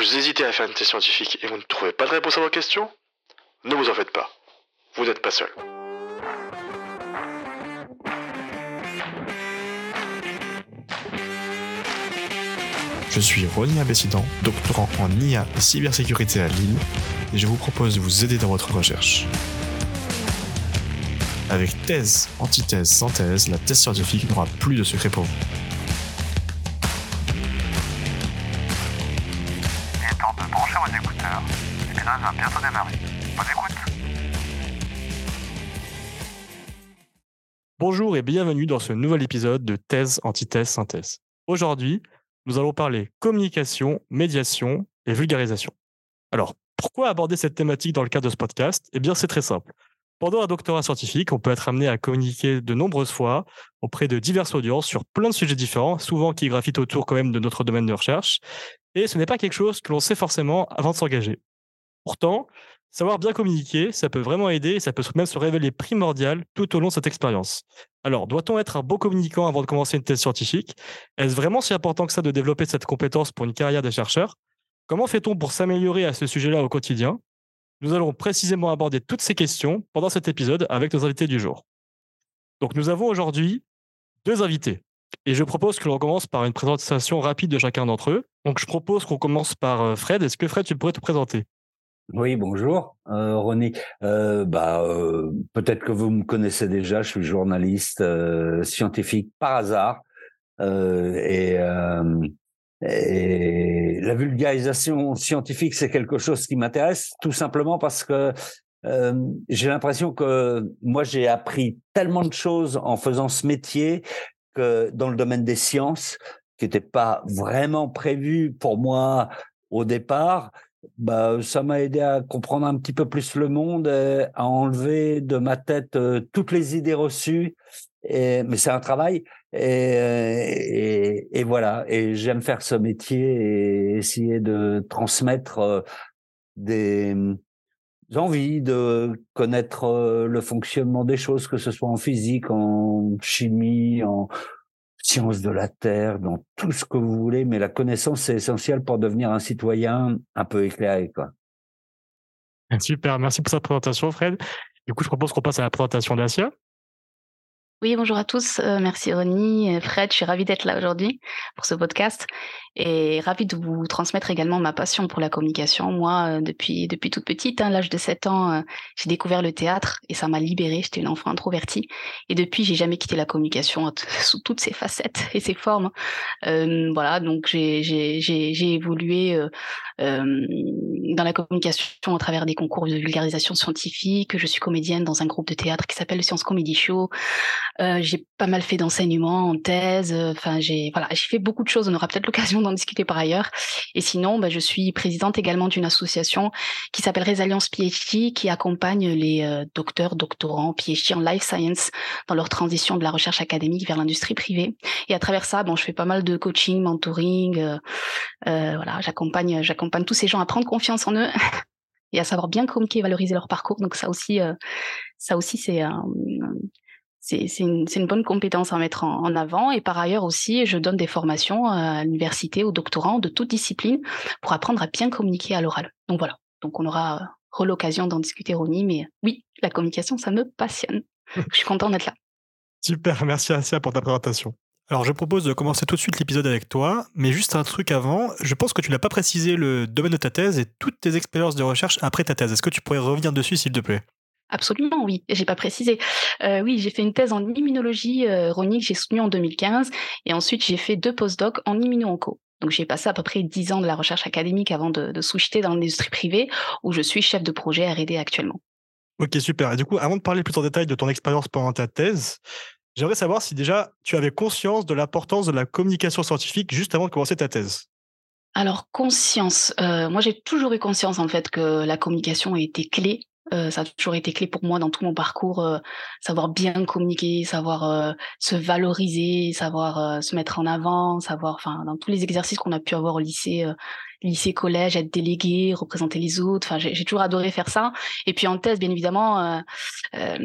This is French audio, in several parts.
Vous hésitez à faire une thèse scientifique et vous ne trouvez pas de réponse à vos questions Ne vous en faites pas. Vous n'êtes pas seul. Je suis Ronnie Abessidan, doctorant en IA et cybersécurité à Lille, et je vous propose de vous aider dans votre recherche. Avec thèse, antithèse, synthèse, la thèse scientifique n'aura plus de secret pour vous. Bientôt démarrer. Bonjour et bienvenue dans ce nouvel épisode de Thèse, Antithèse, Synthèse. Aujourd'hui, nous allons parler communication, médiation et vulgarisation. Alors, pourquoi aborder cette thématique dans le cadre de ce podcast? Eh bien, c'est très simple. Pendant un doctorat scientifique, on peut être amené à communiquer de nombreuses fois auprès de diverses audiences sur plein de sujets différents, souvent qui gravitent autour quand même de notre domaine de recherche. Et ce n'est pas quelque chose que l'on sait forcément avant de s'engager. Pourtant, savoir bien communiquer, ça peut vraiment aider et ça peut même se révéler primordial tout au long de cette expérience. Alors, doit-on être un bon communicant avant de commencer une thèse scientifique? Est-ce vraiment si important que ça de développer cette compétence pour une carrière de chercheur? Comment fait-on pour s'améliorer à ce sujet-là au quotidien? Nous allons précisément aborder toutes ces questions pendant cet épisode avec nos invités du jour. Donc, nous avons aujourd'hui deux invités. Et je propose que l'on commence par une présentation rapide de chacun d'entre eux. Donc, je propose qu'on commence par euh, Fred. Est-ce que Fred, tu pourrais te présenter? Oui, bonjour, euh, Ronnie. Euh, bah, euh, peut-être que vous me connaissez déjà. Je suis journaliste euh, scientifique par hasard, euh, et, euh, et la vulgarisation scientifique, c'est quelque chose qui m'intéresse, tout simplement parce que j'ai l'impression que moi, j'ai appris tellement de choses en faisant ce métier que dans le domaine des sciences, qui n'était pas vraiment prévu pour moi au départ bah, ça m'a aidé à comprendre un petit peu plus le monde, et à enlever de ma tête euh, toutes les idées reçues. Et, mais c'est un travail. Et, et, et voilà. Et j'aime faire ce métier et essayer de transmettre euh, des envies de connaître euh, le fonctionnement des choses, que ce soit en physique, en chimie, en, sciences de la Terre, dans tout ce que vous voulez, mais la connaissance, c'est essentiel pour devenir un citoyen un peu éclairé. Quoi. Super, merci pour cette présentation, Fred. Du coup, je propose qu'on passe à la présentation d'Asia. Oui, bonjour à tous. Euh, merci Ronnie, Fred. Je suis ravie d'être là aujourd'hui pour ce podcast et ravie de vous transmettre également ma passion pour la communication. Moi, euh, depuis depuis toute petite, à hein, l'âge de 7 ans, euh, j'ai découvert le théâtre et ça m'a libérée. J'étais une enfant introvertie et depuis, j'ai jamais quitté la communication sous toutes ses facettes et ses formes. Euh, voilà, donc j'ai évolué dans la communication à travers des concours de vulgarisation scientifique. Je suis comédienne dans un groupe de théâtre qui s'appelle le Science Comedy Show. J'ai pas mal fait d'enseignement en thèse. Enfin, j'ai voilà, fait beaucoup de choses. On aura peut-être l'occasion d'en discuter par ailleurs. Et sinon, bah, je suis présidente également d'une association qui s'appelle Résilience PhD, qui accompagne les euh, docteurs, doctorants, PhD en life science dans leur transition de la recherche académique vers l'industrie privée. Et à travers ça, bon, je fais pas mal de coaching, mentoring. Euh, euh voilà, j'accompagne, j'accompagne tous ces gens à prendre confiance en eux et à savoir bien communiquer et valoriser leur parcours. Donc ça aussi, ça aussi c'est c'est une, bonne compétence à mettre en, avant. Et par ailleurs aussi, je donne des formations à l'université, aux doctorants de toute discipline pour apprendre à bien communiquer à l'oral. Donc voilà. Donc on aura l'occasion d'en discuter, Ronnie. Mais oui, la communication, ça me passionne. je suis content d'être là. Super, merci Asia pour ta présentation. Alors je propose de commencer tout de suite l'épisode avec toi, mais juste un truc avant, je pense que tu n'as pas précisé le domaine de ta thèse et toutes tes expériences de recherche après ta thèse. Est-ce que tu pourrais revenir dessus s'il te plaît? Absolument, oui. J'ai pas précisé. Euh, oui, j'ai fait une thèse en immunologie euh, que j'ai soutenue en 2015, et ensuite j'ai fait deux post-docs en immuno-onco. Donc j'ai passé à peu près dix ans de la recherche académique avant de, de switcher dans l'industrie privée, où je suis chef de projet R&D actuellement. Ok, super. Et du coup, avant de parler plus en détail de ton expérience pendant ta thèse, j'aimerais savoir si déjà tu avais conscience de l'importance de la communication scientifique juste avant de commencer ta thèse. Alors conscience, euh, moi j'ai toujours eu conscience en fait que la communication était clé euh, ça a toujours été clé pour moi dans tout mon parcours, euh, savoir bien communiquer, savoir euh, se valoriser, savoir se mettre en avant, savoir, enfin, dans tous les exercices qu'on a pu avoir au lycée, lycée, collège, être délégué, représenter les autres. Enfin, j'ai toujours adoré faire ça. Et puis en thèse, bien évidemment, euh, euh,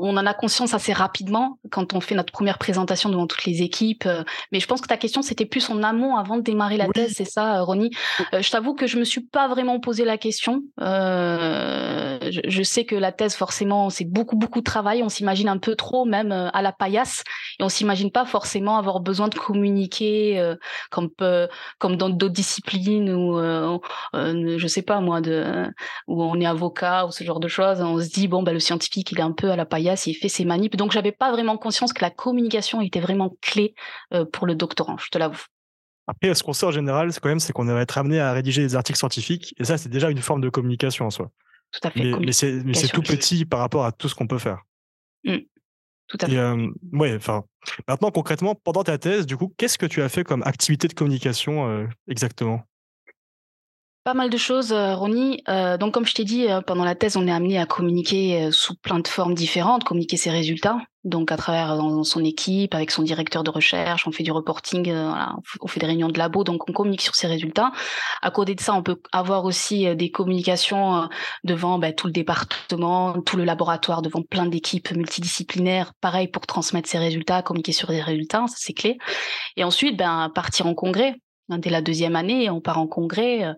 on en a conscience assez rapidement quand on fait notre première présentation devant toutes les équipes. Mais je pense que ta question, c'était plus en amont avant de démarrer la thèse, c'est ça, Ronnie. je t'avoue que je me suis pas vraiment posé la question. Je, je, sais que la thèse, forcément, c'est beaucoup, beaucoup de travail. On s'imagine un peu trop, même à la paillasse, et on s'imagine pas forcément avoir besoin de communiquer euh, comme comme dans d'autres disciplines où euh, euh, je sais pas moi de où on est avocat ou ce genre de choses on se dit bon bah le scientifique il est un peu à la paillasse il fait ses manips donc j'avais pas vraiment conscience que la communication était vraiment clé pour le doctorant je te l'avoue après, ce qu'on sait en général, c'est quand même, c'est qu'on va être amené à rédiger des articles scientifiques, et ça, c'est déjà une forme de communication en soi. Tout à fait. Mais, c'est tout petit par rapport à tout ce qu'on peut faire. Mmh. Tout à fait. Et, ouais, enfin, maintenant concrètement, pendant ta thèse, du coup, qu'est-ce que tu as fait comme activité de communication exactement? Pas mal de choses, Ronnie. donc, comme je t'ai dit, pendant la thèse, on est amené à communiquer sous plein de formes différentes, communiquer ses résultats. Donc, à travers dans son équipe, avec son directeur de recherche, on fait du reporting, on fait des réunions de labo, donc on communique sur ses résultats. À côté de ça, on peut avoir aussi des communications devant ben, tout le département, tout le laboratoire, devant plein d'équipes multidisciplinaires. Pareil pour transmettre ses résultats, communiquer sur des résultats, ça c'est clé. Et ensuite, ben, partir en congrès dès la deuxième année, on part en congrès euh,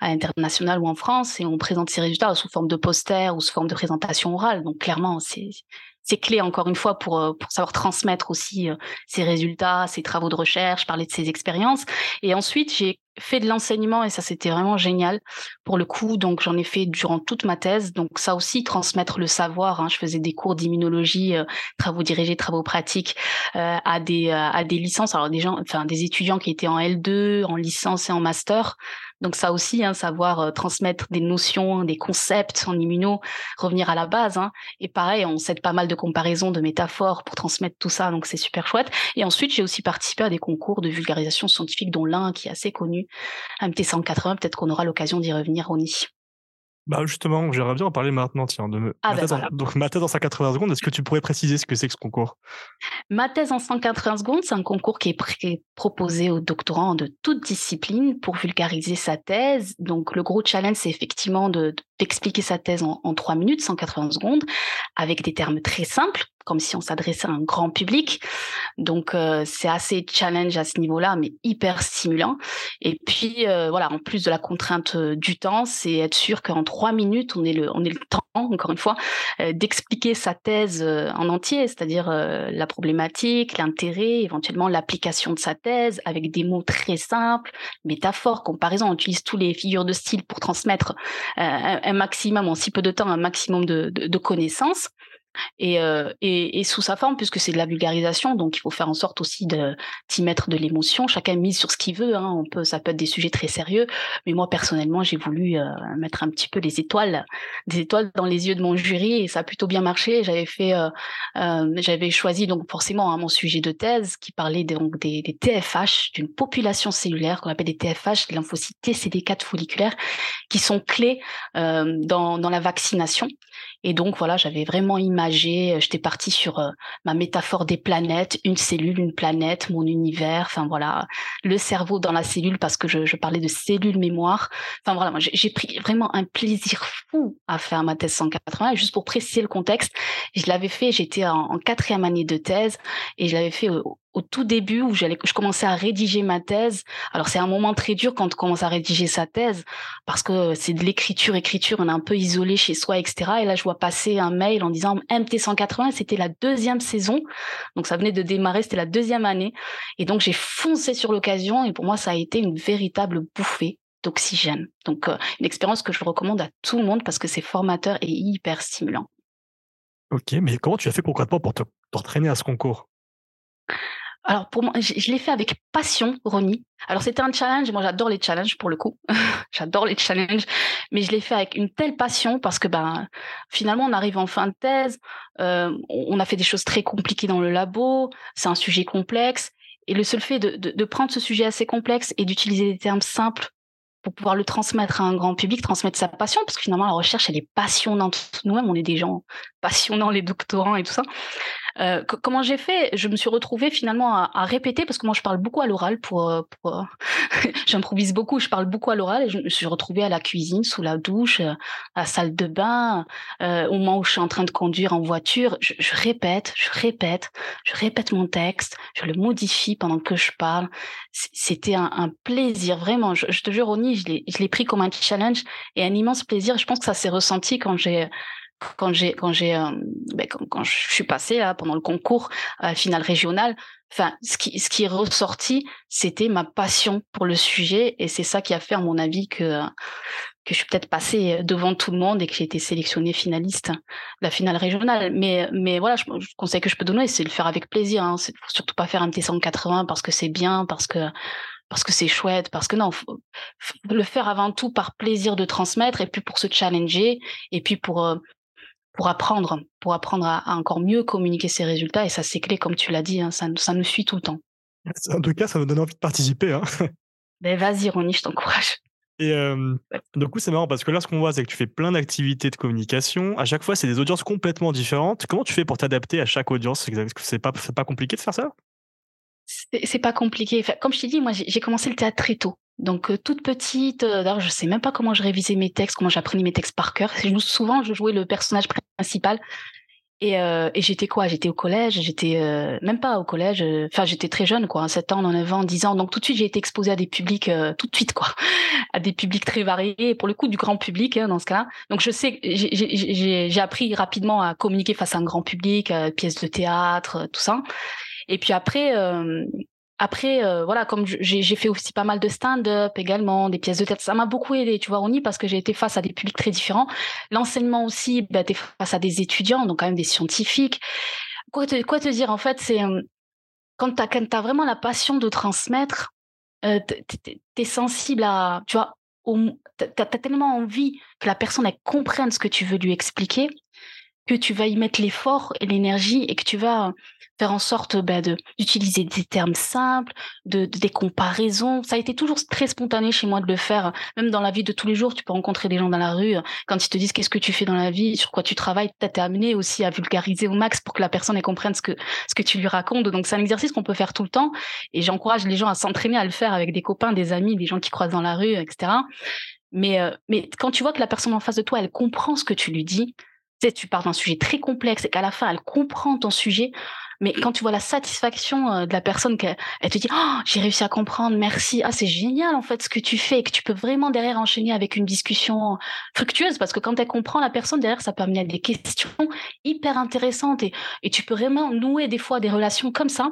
à l'international ou en France et on présente ses résultats sous forme de poster ou sous forme de présentation orale. Donc clairement, c'est c'est clé encore une fois pour euh, pour savoir transmettre aussi euh, ses résultats, ses travaux de recherche, parler de ses expériences. Et ensuite, j'ai fait de l'enseignement et ça c'était vraiment génial pour le coup. Donc j'en ai fait durant toute ma thèse. Donc ça aussi transmettre le savoir. Hein. Je faisais des cours d'immunologie, euh, travaux dirigés, travaux pratiques à des à des licences. Alors des gens, enfin des étudiants qui étaient en L2, en licence et en master. Donc ça aussi, hein, savoir euh, transmettre des notions, des concepts en immuno, revenir à la base. Hein. Et pareil, on cède pas mal de comparaisons, de métaphores pour transmettre tout ça, donc c'est super chouette. Et ensuite, j'ai aussi participé à des concours de vulgarisation scientifique, dont l'un qui est assez connu, MT180. Peut-être qu'on aura l'occasion d'y revenir, Ronnie. Bah justement, j'aimerais bien en parler maintenant, tiens, de ah ma ben donc ma thèse en 180 secondes. Est-ce que tu pourrais préciser ce que c'est que ce concours? Ma thèse en 180 secondes, c'est un concours qui est proposé aux doctorants de toute discipline pour vulgariser sa thèse. Donc le gros challenge, c'est effectivement d'expliquer sa thèse en, en 3 minutes, 180 secondes, avec des termes très simples comme si on s'adressait à un grand public. Donc euh, c'est assez challenge à ce niveau-là, mais hyper stimulant. Et puis euh, voilà, en plus de la contrainte euh, du temps, c'est être sûr qu'en trois minutes, on ait le, on est le temps, encore une fois, d'expliquer sa thèse en entier, c'est-à-dire la problématique, l'intérêt, éventuellement l'application de sa thèse, avec des mots très simples, métaphores, comparaisons. On utilise tous les figures de style pour transmettre un, maximum, en si peu de temps, un maximum de, de connaissances. Et, sous sa forme, puisque c'est de la vulgarisation, donc il faut faire en sorte aussi de d'y mettre de l'émotion. Chacun mise sur ce qu'il veut. Hein. On peut, ça peut être des sujets très sérieux, mais moi personnellement, j'ai voulu mettre un petit peu des étoiles, des étoiles dans les yeux de mon jury, et ça a plutôt bien marché. J'avais fait, j'avais choisi donc forcément hein, mon sujet de thèse qui parlait donc des, TFH, d'une population cellulaire qu'on appelle des TFH, des lymphocytes TCD4 folliculaires, qui sont clés dans la vaccination. Et donc voilà, j'avais vraiment imagé, euh, j'étais partie sur euh, ma métaphore des planètes, une cellule, une planète, mon univers, enfin voilà, le cerveau dans la cellule parce que je, je parlais de cellules mémoire. Enfin voilà, j'ai pris vraiment un plaisir fou à faire ma thèse 180. Et juste pour préciser le contexte, je l'avais fait, j'étais en, en, quatrième année de thèse et je l'avais fait au, au tout début où je commençais à rédiger ma thèse. Alors c'est un moment très dur quand on commence à rédiger sa thèse parce que c'est de l'écriture, écriture, on est un peu isolé chez soi, etc. Et là je vois passer un mail en disant MT 180, c'était la deuxième saison, donc ça venait de démarrer, c'était la deuxième année, et donc j'ai foncé sur l'occasion et pour moi ça a été une véritable bouffée d'oxygène. Donc euh, une expérience que je recommande à tout le monde parce que c'est formateur et hyper stimulant. Ok, mais comment tu as fait concrètement pour t'entraîner à ce concours? Alors pour moi, je, l'ai fait avec passion, Ronnie. Alors c'était un challenge. Moi, j'adore les challenges pour le coup. j'adore les challenges, mais je l'ai fait avec une telle passion parce que ben finalement, on arrive en fin de thèse. Euh, on a fait des choses très compliquées dans le labo. C'est un sujet complexe. Et le seul fait de, de, de prendre ce sujet assez complexe et d'utiliser des termes simples pour pouvoir le transmettre à un grand public, transmettre sa passion, parce que finalement la recherche elle est passionnante. Nous-mêmes, on est des gens passionnants, les doctorants et tout ça. Euh, comment j'ai fait? Je me suis retrouvée finalement à, répéter parce que moi je parle beaucoup à l'oral pour, euh, pour j'improvise beaucoup, je parle beaucoup à l'oral et je me suis retrouvée à la cuisine, sous la douche, à la salle de bain, au moment où je suis en train de conduire en voiture, je, répète, je répète, je répète mon texte, je le modifie pendant que je parle. C'était un, plaisir vraiment. Je, te jure, Oni, je l'ai pris comme un challenge et un immense plaisir. Je pense que ça s'est ressenti quand j'ai quand j'ai quand j'ai euh, ben, quand, je suis passée là pendant le concours à la finale régionale enfin ce qui ce qui est ressorti c'était ma passion pour le sujet et c'est ça qui a fait à mon avis que que je suis peut-être passée devant tout le monde et que j'ai été sélectionnée finaliste de la finale régionale mais mais voilà je, le conseil que je peux donner c'est de le faire avec plaisir hein. c'est surtout pas faire un T180 parce que c'est bien parce que parce que c'est chouette, parce que non, faut, le faire avant tout par plaisir de transmettre et puis pour se challenger et puis pour euh, pour apprendre, pour apprendre à, encore mieux communiquer ses résultats. Et ça, c'est clé, comme tu l'as dit, hein, ça, ça nous suit tout le temps. En tout cas, ça me donne envie de participer. Hein. Ben, vas-y, Ronnie, je t'encourage. Et du coup, c'est marrant parce que là, ce qu'on voit, c'est que tu fais plein d'activités de communication. À chaque fois, c'est des audiences complètement différentes. Comment tu fais pour t'adapter à chaque audience? C'est pas, pas compliqué de faire ça? C'est pas compliqué. comme je t'ai dit, moi, j'ai commencé le théâtre très tôt. Donc euh, toute petite, euh, d'ailleurs je sais même pas comment je révisais mes textes, comment j'apprenais mes textes par cœur. Souvent je jouais le personnage principal et, euh, et j'étais quoi? J'étais au collège, j'étais même pas au collège, enfin j'étais très jeune quoi, 7 ans, 9 ans, 10 ans. Donc tout de suite j'ai été exposée à des publics tout de suite quoi, à des publics très variés, pour le coup du grand public hein, dans ce cas-là. Donc je sais, j'ai appris rapidement à communiquer face à un grand public, pièces de théâtre, tout ça. Et puis après, après, euh, voilà, comme j'ai fait aussi pas mal de stand-up également, des pièces de tête, ça m'a beaucoup aidé, tu vois, on y parce que j'ai été face à des publics très différents. L'enseignement aussi, bah, t'es face à des étudiants, donc quand même des scientifiques. Quoi te, te dire, en fait, c'est euh, quand t'as as vraiment la passion de transmettre, euh, t'es es sensible à, tu vois, t'as as tellement envie que la personne elle comprenne ce que tu veux lui expliquer que tu vas y mettre l'effort et l'énergie et que tu vas faire en sorte bah, d'utiliser des termes simples, de, des comparaisons. Ça a été toujours très spontané chez moi de le faire. Même dans la vie de tous les jours, tu peux rencontrer des gens dans la rue. Quand ils te disent qu'est-ce que tu fais dans la vie, sur quoi tu travailles, peut-être amené aussi à vulgariser au max pour que la personne comprenne ce que, ce que tu lui racontes. Donc c'est un exercice qu'on peut faire tout le temps. Et j'encourage les gens à s'entraîner à le faire avec des copains, des amis, des gens qui croisent dans la rue, etc. Mais, euh, mais quand tu vois que la personne en face de toi, elle comprend ce que tu lui dis, tu sais, tu parles d'un sujet très complexe et qu'à la fin, elle comprend ton sujet, mais quand tu vois la satisfaction euh, de la personne, elle te dit oh, j'ai réussi à comprendre, merci, ah c'est génial en fait ce que tu fais, et que tu peux vraiment derrière enchaîner avec une discussion fructueuse, parce que quand elle comprend la personne derrière, ça peut amener à des questions hyper intéressantes et, tu peux vraiment nouer des fois des relations comme ça.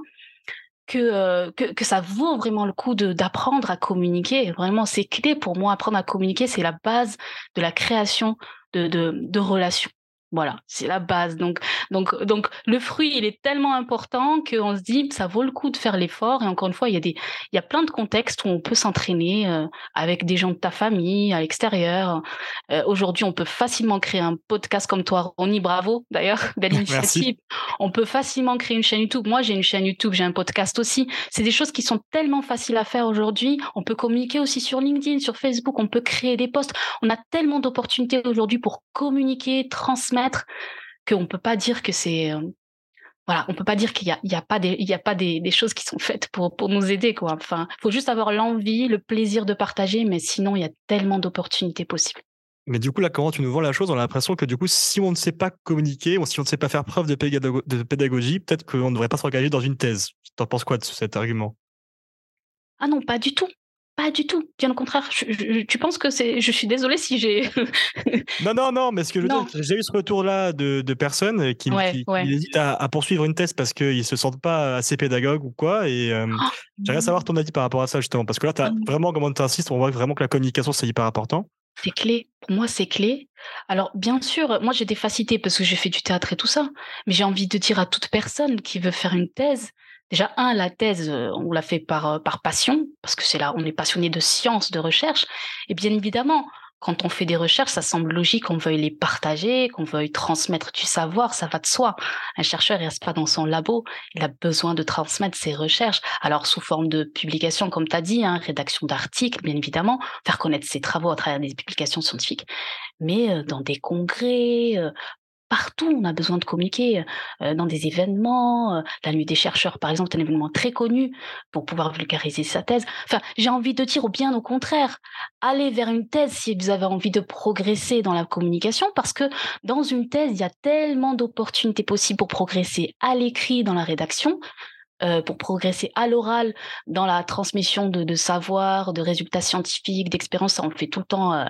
Que, euh, ça vaut vraiment le coup d'apprendre à communiquer. Vraiment, c'est clé pour moi. Apprendre à communiquer, c'est la base de la création de relations. Voilà, c'est la base. Donc, donc, donc, le fruit, il est tellement important qu'on se dit, ça vaut le coup de faire l'effort. Et encore une fois, il y a des, il y a plein de contextes où on peut s'entraîner euh, avec des gens de ta famille, à l'extérieur. Euh, aujourd'hui, on peut facilement créer un podcast comme toi, Ronnie. Bravo, d'ailleurs, belle initiative. On peut facilement créer une chaîne YouTube. Moi, j'ai une chaîne YouTube, j'ai un podcast aussi. C'est des choses qui sont tellement faciles à faire aujourd'hui. On peut communiquer aussi sur LinkedIn, sur Facebook. On peut créer des posts. On a tellement d'opportunités aujourd'hui pour communiquer, transmettre qu'on ne peut pas dire que c'est euh, voilà, on peut pas dire qu'il n'y a, y a, pas, des, y a pas des, choses qui sont faites pour, pour nous aider. Quoi. Enfin, faut juste avoir l'envie, le plaisir de partager, mais sinon, il y a tellement d'opportunités possibles. Mais du coup, là, comment tu nous vends la chose? On a l'impression que du coup, si on ne sait pas communiquer, ou si on ne sait pas faire preuve de, de pédagogie, peut-être qu'on ne devrait pas s'engager dans une thèse. Tu en penses quoi de cet argument? Ah non, pas du tout. Pas du tout. Bien au contraire. tu penses que c'est. Je suis désolée si j'ai. non, non, non, mais ce que je veux dire, j'ai eu ce retour-là de, de, personnes qui, hésitent à, poursuivre une thèse parce qu'ils se sentent pas assez pédagogues ou quoi. Et euh, oh, j'aimerais savoir ton avis par rapport à ça, justement. Parce que là, as, mmh. vraiment, comment tu insistes, on voit vraiment que la communication, c'est hyper important. C'est clé. Pour moi, c'est clé. Alors, bien sûr, moi, j'ai des facilités parce que j'ai fait du théâtre et tout ça. Mais j'ai envie de dire à toute personne qui veut faire une thèse, Déjà, un, la thèse, euh, on l'a fait par, euh, par passion, parce que c'est là, on est passionné de science, de recherche. Et bien évidemment, quand on fait des recherches, ça semble logique qu'on veuille les partager, qu'on veuille transmettre du savoir, ça va de soi. Un chercheur, il reste pas dans son labo, il a besoin de transmettre ses recherches. Alors, sous forme de publication, comme tu as dit, hein, rédaction d'articles, bien évidemment, faire connaître ses travaux à travers des publications scientifiques, mais euh, dans des congrès, partout, on a besoin de communiquer euh, dans des événements. euh, la nuit des chercheurs, par exemple, c'est un événement très connu pour pouvoir vulgariser sa thèse. Enfin, j'ai envie de dire, ou bien au contraire, allez vers une thèse si vous avez envie de progresser dans la communication, parce que dans une thèse, il y a tellement d'opportunités possibles pour progresser à l'écrit, dans la rédaction, euh, pour progresser à l'oral dans la transmission de, de savoir, de résultats scientifiques, d'expériences. Ça, on le fait tout le temps euh,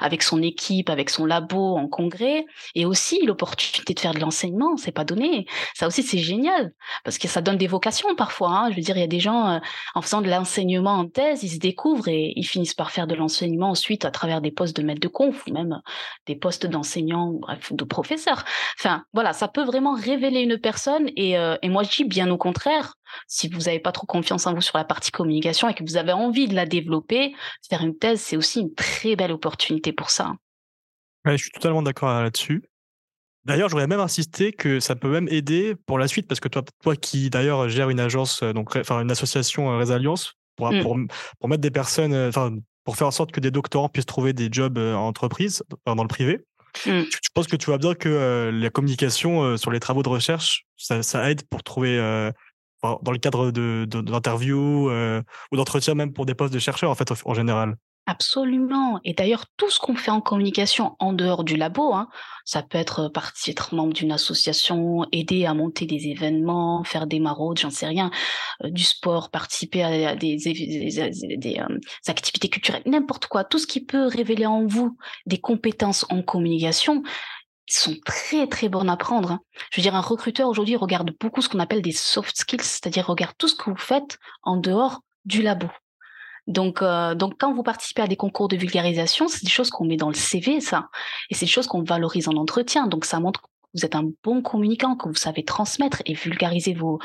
avec son équipe, avec son labo, en congrès. Et aussi l'opportunité de faire de l'enseignement, c'est pas donné. Ça aussi, c'est génial parce que ça donne des vocations parfois. Hein. Je veux dire, il y a des gens euh, en faisant de l'enseignement en thèse, ils se découvrent et ils finissent par faire de l'enseignement ensuite à travers des postes de maître de conf ou même des postes d'enseignants, bref, de professeurs. Enfin, voilà, ça peut vraiment révéler une personne et, euh, et moi je dis bien au contraire, si vous n'avez pas trop confiance en vous sur la partie communication et que vous avez envie de la développer, faire une thèse, c'est aussi une très belle opportunité pour ça. Ouais, je suis totalement d'accord là-dessus. D'ailleurs, j'aurais même insisté que ça peut même aider pour la suite, parce que toi, toi qui d'ailleurs gère une agence, euh, donc enfin une association euh, Résilience, pour, Mm. pour, pour mettre des personnes, euh, enfin pour faire en sorte que des doctorants puissent trouver des jobs euh, en entreprise, dans le privé. Je, je pense que tu vois bien que euh, la communication euh, sur les travaux de recherche, ça, ça aide pour trouver, euh, dans le cadre de, de, d'interviews euh, ou d'entretien même pour des postes de chercheurs en fait en, général. Absolument. Et d'ailleurs, tout ce qu'on fait en communication en dehors du labo, hein, ça peut être partie, être membre d'une association, aider à monter des événements, faire des maraudes, j'en sais rien, euh, du sport, participer à, des, euh, activités culturelles, n'importe quoi. Tout ce qui peut révéler en vous des compétences en communication sont très très bonnes à prendre. hein. Je veux dire, un recruteur aujourd'hui regarde beaucoup ce qu'on appelle des soft skills, c'est-à-dire regarde tout ce que vous faites en dehors du labo. Donc, euh, donc quand vous participez à des concours de vulgarisation, c'est des choses qu'on met dans le CV, ça. Et c'est des choses qu'on valorise en entretien. Donc, ça montre que vous êtes un bon communicant, que vous savez transmettre et vulgariser vos,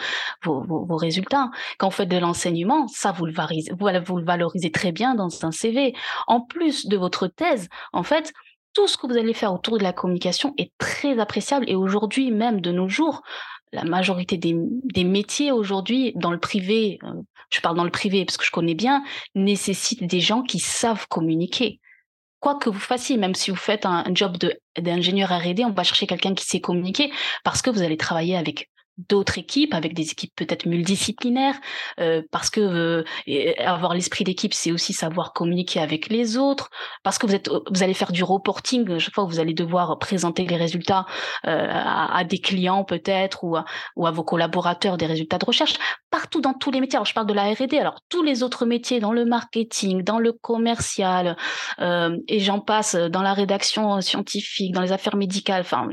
vos, vos, résultats. Quand vous faites de l'enseignement, ça, vous le, vous, vous le valorisez très bien dans un CV. En plus de votre thèse, en fait, tout ce que vous allez faire autour de la communication est très appréciable. Et aujourd'hui, même de nos jours, la majorité des, métiers aujourd'hui dans le privé, euh, je parle dans le privé parce que je connais bien, nécessitent des gens qui savent communiquer. Quoi que vous fassiez, même si vous faites un, un job d'ingénieur R&D, on va chercher quelqu'un qui sait communiquer parce que vous allez travailler avec d'autres équipes, avec des équipes peut-être multidisciplinaires, euh, parce que euh, avoir l'esprit d'équipe, c'est aussi savoir communiquer avec les autres, parce que vous êtes, vous allez faire du reporting chaque fois, vous allez devoir présenter les résultats euh, à, des clients peut-être ou à, ou à vos collaborateurs des résultats de recherche, partout dans tous les métiers. Alors je parle de la R&D, alors tous les autres métiers, dans le marketing, dans le commercial, euh, et j'en passe, dans la rédaction scientifique, dans les affaires médicales, enfin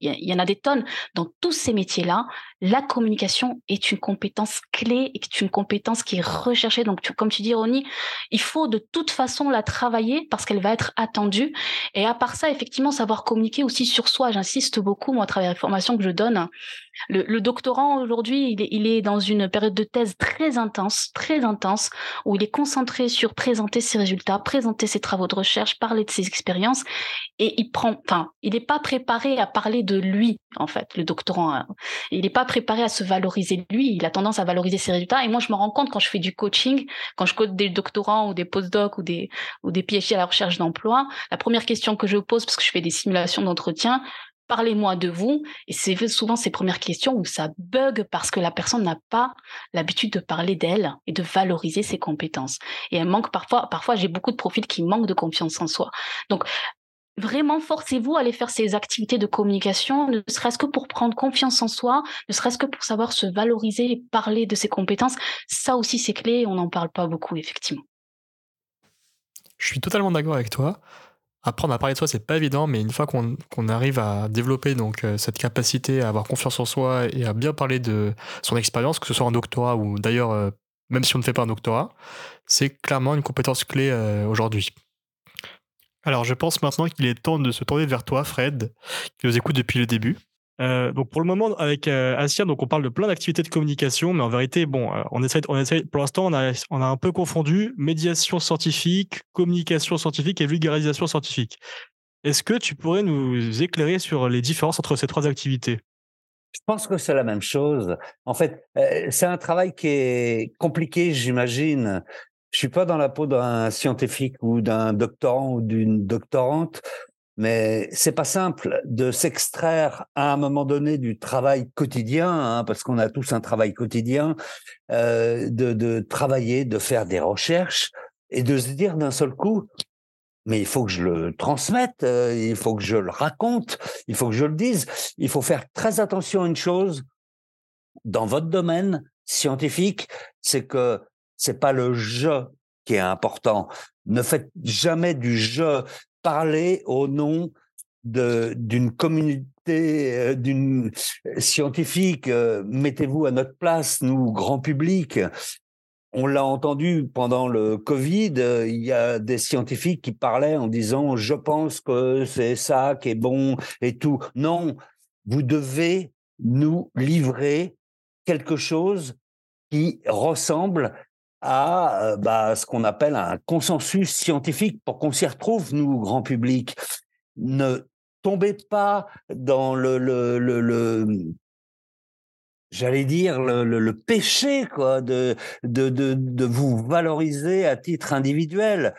il y en a des tonnes. Dans tous ces métiers-là, la communication est une compétence clé et est une compétence qui est recherchée. Donc, comme tu dis, Ronnie, il faut de toute façon la travailler parce qu'elle va être attendue. Et à part ça, effectivement, savoir communiquer aussi sur soi. J'insiste beaucoup, moi, à travers les formations que je donne. Le, le doctorant, aujourd'hui, il est, il est dans une période de thèse très intense, très intense, où il est concentré sur présenter ses résultats, présenter ses travaux de recherche, parler de ses expériences. Et il prend, enfin, il n'est pas préparé à parler de lui, en fait, le doctorant. hein. Il n'est pas préparé à se valoriser lui. Il a tendance à valoriser ses résultats. Et moi, je me rends compte quand je fais du coaching, quand je coach des doctorants ou des postdocs ou des, ou des PhD à la recherche d'emploi, la première question que je pose, parce que je fais des simulations d'entretien, parlez-moi de vous. Et c'est souvent ces premières questions où ça bug parce que la personne n'a pas l'habitude de parler d'elle et de valoriser ses compétences. Et elle manque parfois, parfois j'ai beaucoup de profils qui manquent de confiance en soi. Donc, vraiment forcez-vous à aller faire ces activités de communication, ne serait-ce que pour prendre confiance en soi, ne serait-ce que pour savoir se valoriser et parler de ses compétences. Ça aussi, c'est clé. On n'en parle pas beaucoup, effectivement. Je suis totalement d'accord avec toi. Apprendre à parler de soi, c'est pas évident, mais une fois qu'on arrive à développer donc euh, cette capacité à avoir confiance en soi et à bien parler de son expérience, que ce soit en doctorat ou d'ailleurs euh, même si on ne fait pas un doctorat, c'est clairement une compétence clé euh, aujourd'hui. Alors je pense maintenant qu'il est temps de se tourner vers toi, Fred, qui nous écoute depuis le début. Euh, donc pour le moment avec euh, Asia, donc on parle de plein d'activités de communication, mais en vérité, bon, euh, on essaie, on essaie, pour l'instant, on a, on a un peu confondu médiation scientifique, communication scientifique et vulgarisation scientifique. Est-ce que tu pourrais nous éclairer sur les différences entre ces trois activités? Je pense que c'est la même chose. En fait, euh, c'est un travail qui est compliqué, j'imagine. Je suis pas dans la peau d'un scientifique ou d'un doctorant ou d'une doctorante. mais c'est pas simple de s'extraire à un moment donné du travail quotidien, hein, parce qu'on a tous un travail quotidien, euh, de, de travailler, de faire des recherches et de se dire d'un seul coup, mais il faut que je le transmette, euh, il faut que je le raconte, il faut que je le dise. Il faut faire très attention à une chose dans votre domaine scientifique, c'est que c'est pas le je qui est important. Ne faites jamais du je parler au nom d'une communauté, euh, d'une scientifique. Euh, mettez-vous à notre place, nous, grand public. On l'a entendu pendant le Covid, euh, il y a des scientifiques qui parlaient en disant je pense que c'est ça qui est bon et tout. Non, vous devez nous livrer quelque chose qui ressemble à euh, bah, ce qu'on appelle un consensus scientifique pour qu'on s'y retrouve, nous, grand public. Ne tombez pas dans le, le j'allais dire, le, péché quoi, de, de, de vous valoriser à titre individuel.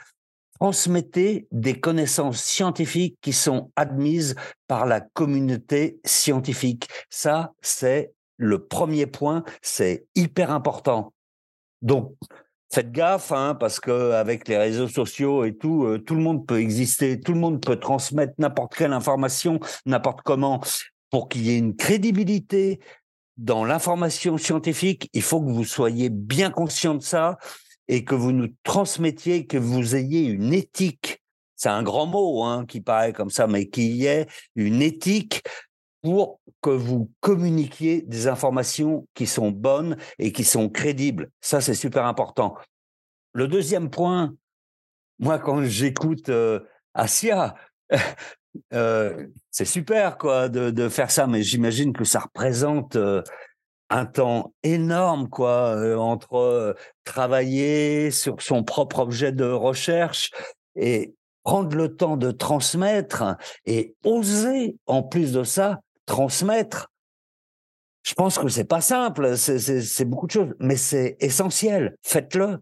Transmettez des connaissances scientifiques qui sont admises par la communauté scientifique. Ça, c'est le premier point, c'est hyper important. Donc, faites gaffe, hein, parce que avec les réseaux sociaux et tout, euh, tout le monde peut exister, tout le monde peut transmettre n'importe quelle information, n'importe comment, pour qu'il y ait une crédibilité, dans l'information scientifique, il faut que vous soyez bien conscient de ça et que vous nous transmettiez, que vous ayez une éthique. C'est un grand mot hein, qui paraît comme ça, mais qu'il y ait une éthique pour que vous communiquiez des informations qui sont bonnes et qui sont crédibles. Ça, c'est super important. Le deuxième point, moi, quand j'écoute euh, Asia, euh, c'est super quoi de, faire ça, mais j'imagine que ça représente euh, un temps énorme quoi euh, entre travailler sur son propre objet de recherche et prendre le temps de transmettre et oser en plus de ça transmettre. Je pense que c'est pas simple, c'est beaucoup de choses, mais c'est essentiel. Faites-le.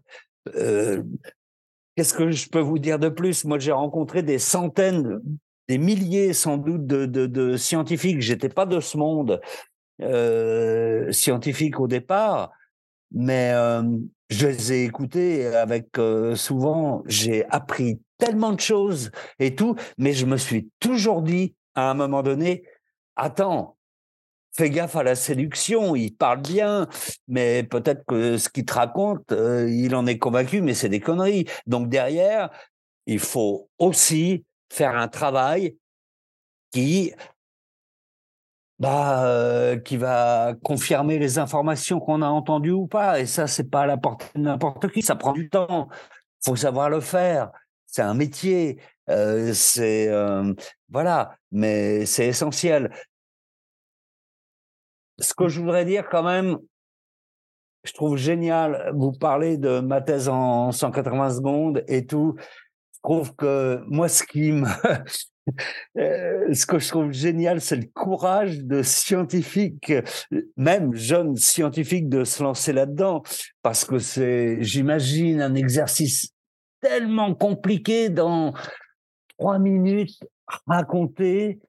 Qu'est-ce que je peux vous dire de plus? Moi, j'ai rencontré des centaines des milliers sans doute de, de, de scientifiques. J'étais pas de ce monde euh, scientifique au départ, mais euh, je les ai écoutés avec euh, souvent. J'ai appris tellement de choses et tout, mais je me suis toujours dit à un moment donné, attends. Fais gaffe à la séduction, il parle bien, mais peut-être que ce qu'il te raconte, euh, il en est convaincu, mais c'est des conneries. Donc derrière, il faut aussi faire un travail qui bah, euh, qui va confirmer les informations qu'on a entendues ou pas. Et ça, c'est pas à la portée de n'importe qui. Ça prend du temps. Faut savoir le faire. C'est un métier. Euh, c'est voilà, mais c'est essentiel. Ce que je voudrais dire quand même, je trouve génial. Vous parlez de ma thèse en 180 secondes et tout je trouve que moi, ce qui me, euh, ce que je trouve génial, c'est le courage de scientifiques, même jeunes scientifiques, de se lancer là-dedans, parce que c'est, j'imagine, un exercice tellement compliqué dans trois minutes raconter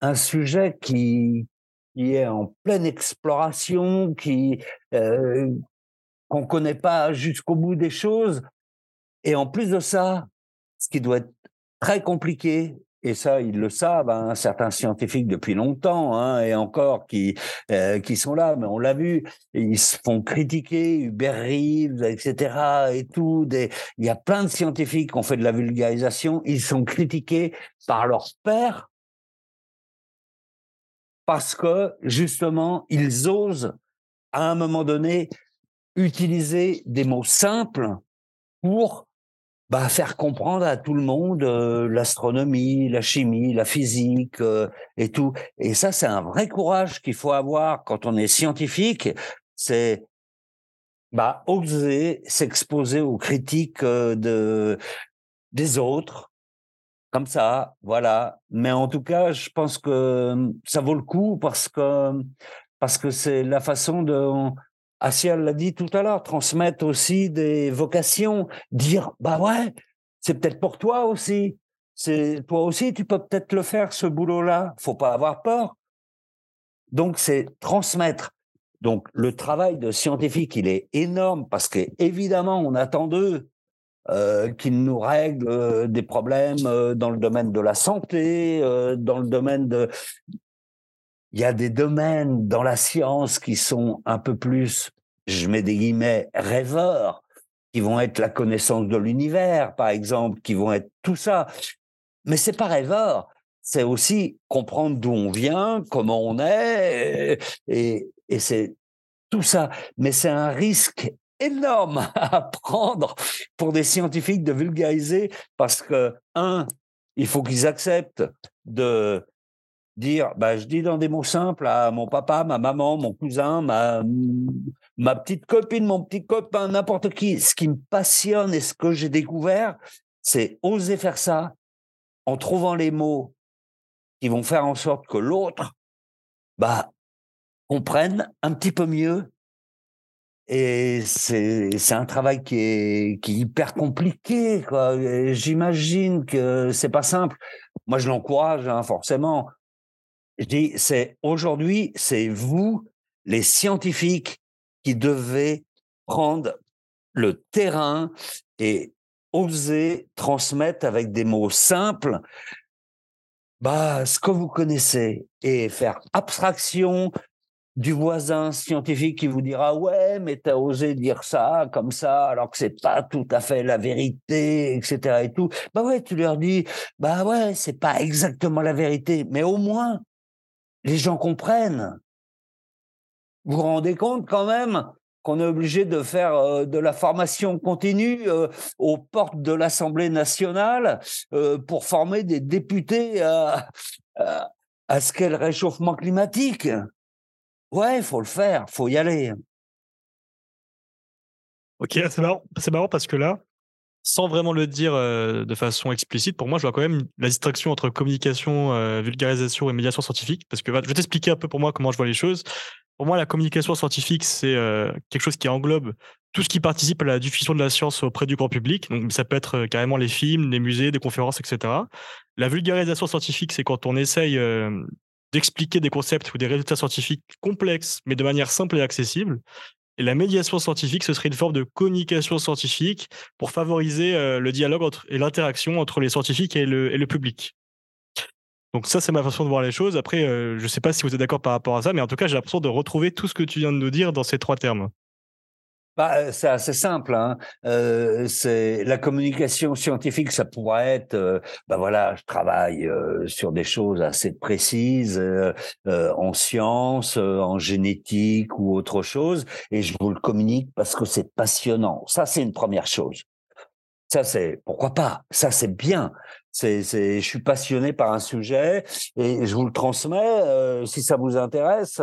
un sujet qui qui est en pleine exploration, qui euh, qu'on connaît pas jusqu'au bout des choses, et en plus de ça, ce qui doit être très compliqué, et ça, ils le savent, hein, certains scientifiques depuis longtemps, hein, et encore qui euh, qui sont là, mais on l'a vu, ils se font critiquer, Hubert Reeves, etc. et tout. Il y a plein de scientifiques qui ont fait de la vulgarisation, ils sont critiqués par leurs pairs parce que justement, ils osent à un moment donné utiliser des mots simples pour bah, faire comprendre à tout le monde euh, l'astronomie, la chimie, la physique euh, et tout. Et ça, c'est un vrai courage qu'il faut avoir quand on est scientifique. C'est bah, oser s'exposer aux critiques euh, de des autres, comme ça, voilà. Mais en tout cas, je pense que ça vaut le coup parce que parce que c'est la façon de Asiel l'a dit tout à l'heure, transmettre aussi des vocations, dire bah ouais, c'est peut-être pour toi aussi. c'est toi aussi, tu peux peut-être le faire, ce boulot-là. Faut pas avoir peur. Donc, c'est transmettre. Donc, le travail de scientifique, il est énorme parce qu'évidemment, on attend d'eux euh, qu'ils nous règlent euh, des problèmes euh, dans le domaine de la santé, euh, dans le domaine de... Il y a des domaines dans la science qui sont un peu plus, je mets des guillemets, rêveurs, qui vont être la connaissance de l'univers, par exemple, qui vont être tout ça. Mais c'est pas rêveur, c'est aussi comprendre d'où on vient, comment on est, et, et c'est tout ça. Mais c'est un risque énorme à prendre pour des scientifiques de vulgariser parce que, un, il faut qu'ils acceptent de dire, bah, je dis dans des mots simples à mon papa, ma maman, mon cousin, ma, ma petite copine, mon petit copain, n'importe qui. Ce qui me passionne et ce que j'ai découvert, c'est oser faire ça en trouvant les mots qui vont faire en sorte que l'autre, bah, comprenne un petit peu mieux et c'est un travail qui est qui hyper compliqué. J'imagine que c'est pas simple. Moi je l'encourage hein, forcément. Je dis c'est aujourd'hui c'est vous les scientifiques qui devez prendre le terrain et oser transmettre avec des mots simples bah, ce que vous connaissez et faire abstraction du voisin scientifique qui vous dira ouais mais t'as osé dire ça comme ça alors que c'est pas tout à fait la vérité etc et tout bah ouais tu leur dis bah ouais c'est pas exactement la vérité mais au moins les gens comprennent vous vous rendez compte quand même qu'on est obligé de faire euh, de la formation continue euh, aux portes de l'Assemblée nationale euh, pour former des députés à, ce qu'est le réchauffement climatique. Ouais, il faut le faire, faut y aller. Ok, c'est marrant parce que là, sans vraiment le dire euh, de façon explicite, pour moi, je vois quand même la distinction entre communication, euh, vulgarisation et médiation scientifique. Parce que je vais t'expliquer un peu pour moi comment je vois les choses. Pour moi, la communication scientifique, c'est euh, quelque chose qui englobe tout ce qui participe à la diffusion de la science auprès du grand public. Donc, ça peut être carrément les films, les musées, des conférences, etc. La vulgarisation scientifique, c'est quand on essaye d'expliquer des concepts ou des résultats scientifiques complexes, mais de manière simple et accessible. Et la médiation scientifique, ce serait une forme de communication scientifique pour favoriser euh, le dialogue et l'interaction entre les scientifiques et le, et le public. Donc ça, c'est ma façon de voir les choses. Après, euh, je ne sais pas si vous êtes d'accord par rapport à ça, mais en tout cas, j'ai l'impression de retrouver tout ce que tu viens de nous dire dans ces trois termes. Bah, euh, c'est assez simple. Hein. Euh, c'est la communication scientifique, ça pourrait être, euh, bah voilà, je travaille euh, sur des choses assez précises euh, en sciences, en génétique ou autre chose, et je vous le communique parce que c'est passionnant. Ça, c'est une première chose. Ça, c'est pourquoi pas? Ça, c'est bien. C'est, c'est, je suis passionné par un sujet et je vous le transmets. si ça vous intéresse,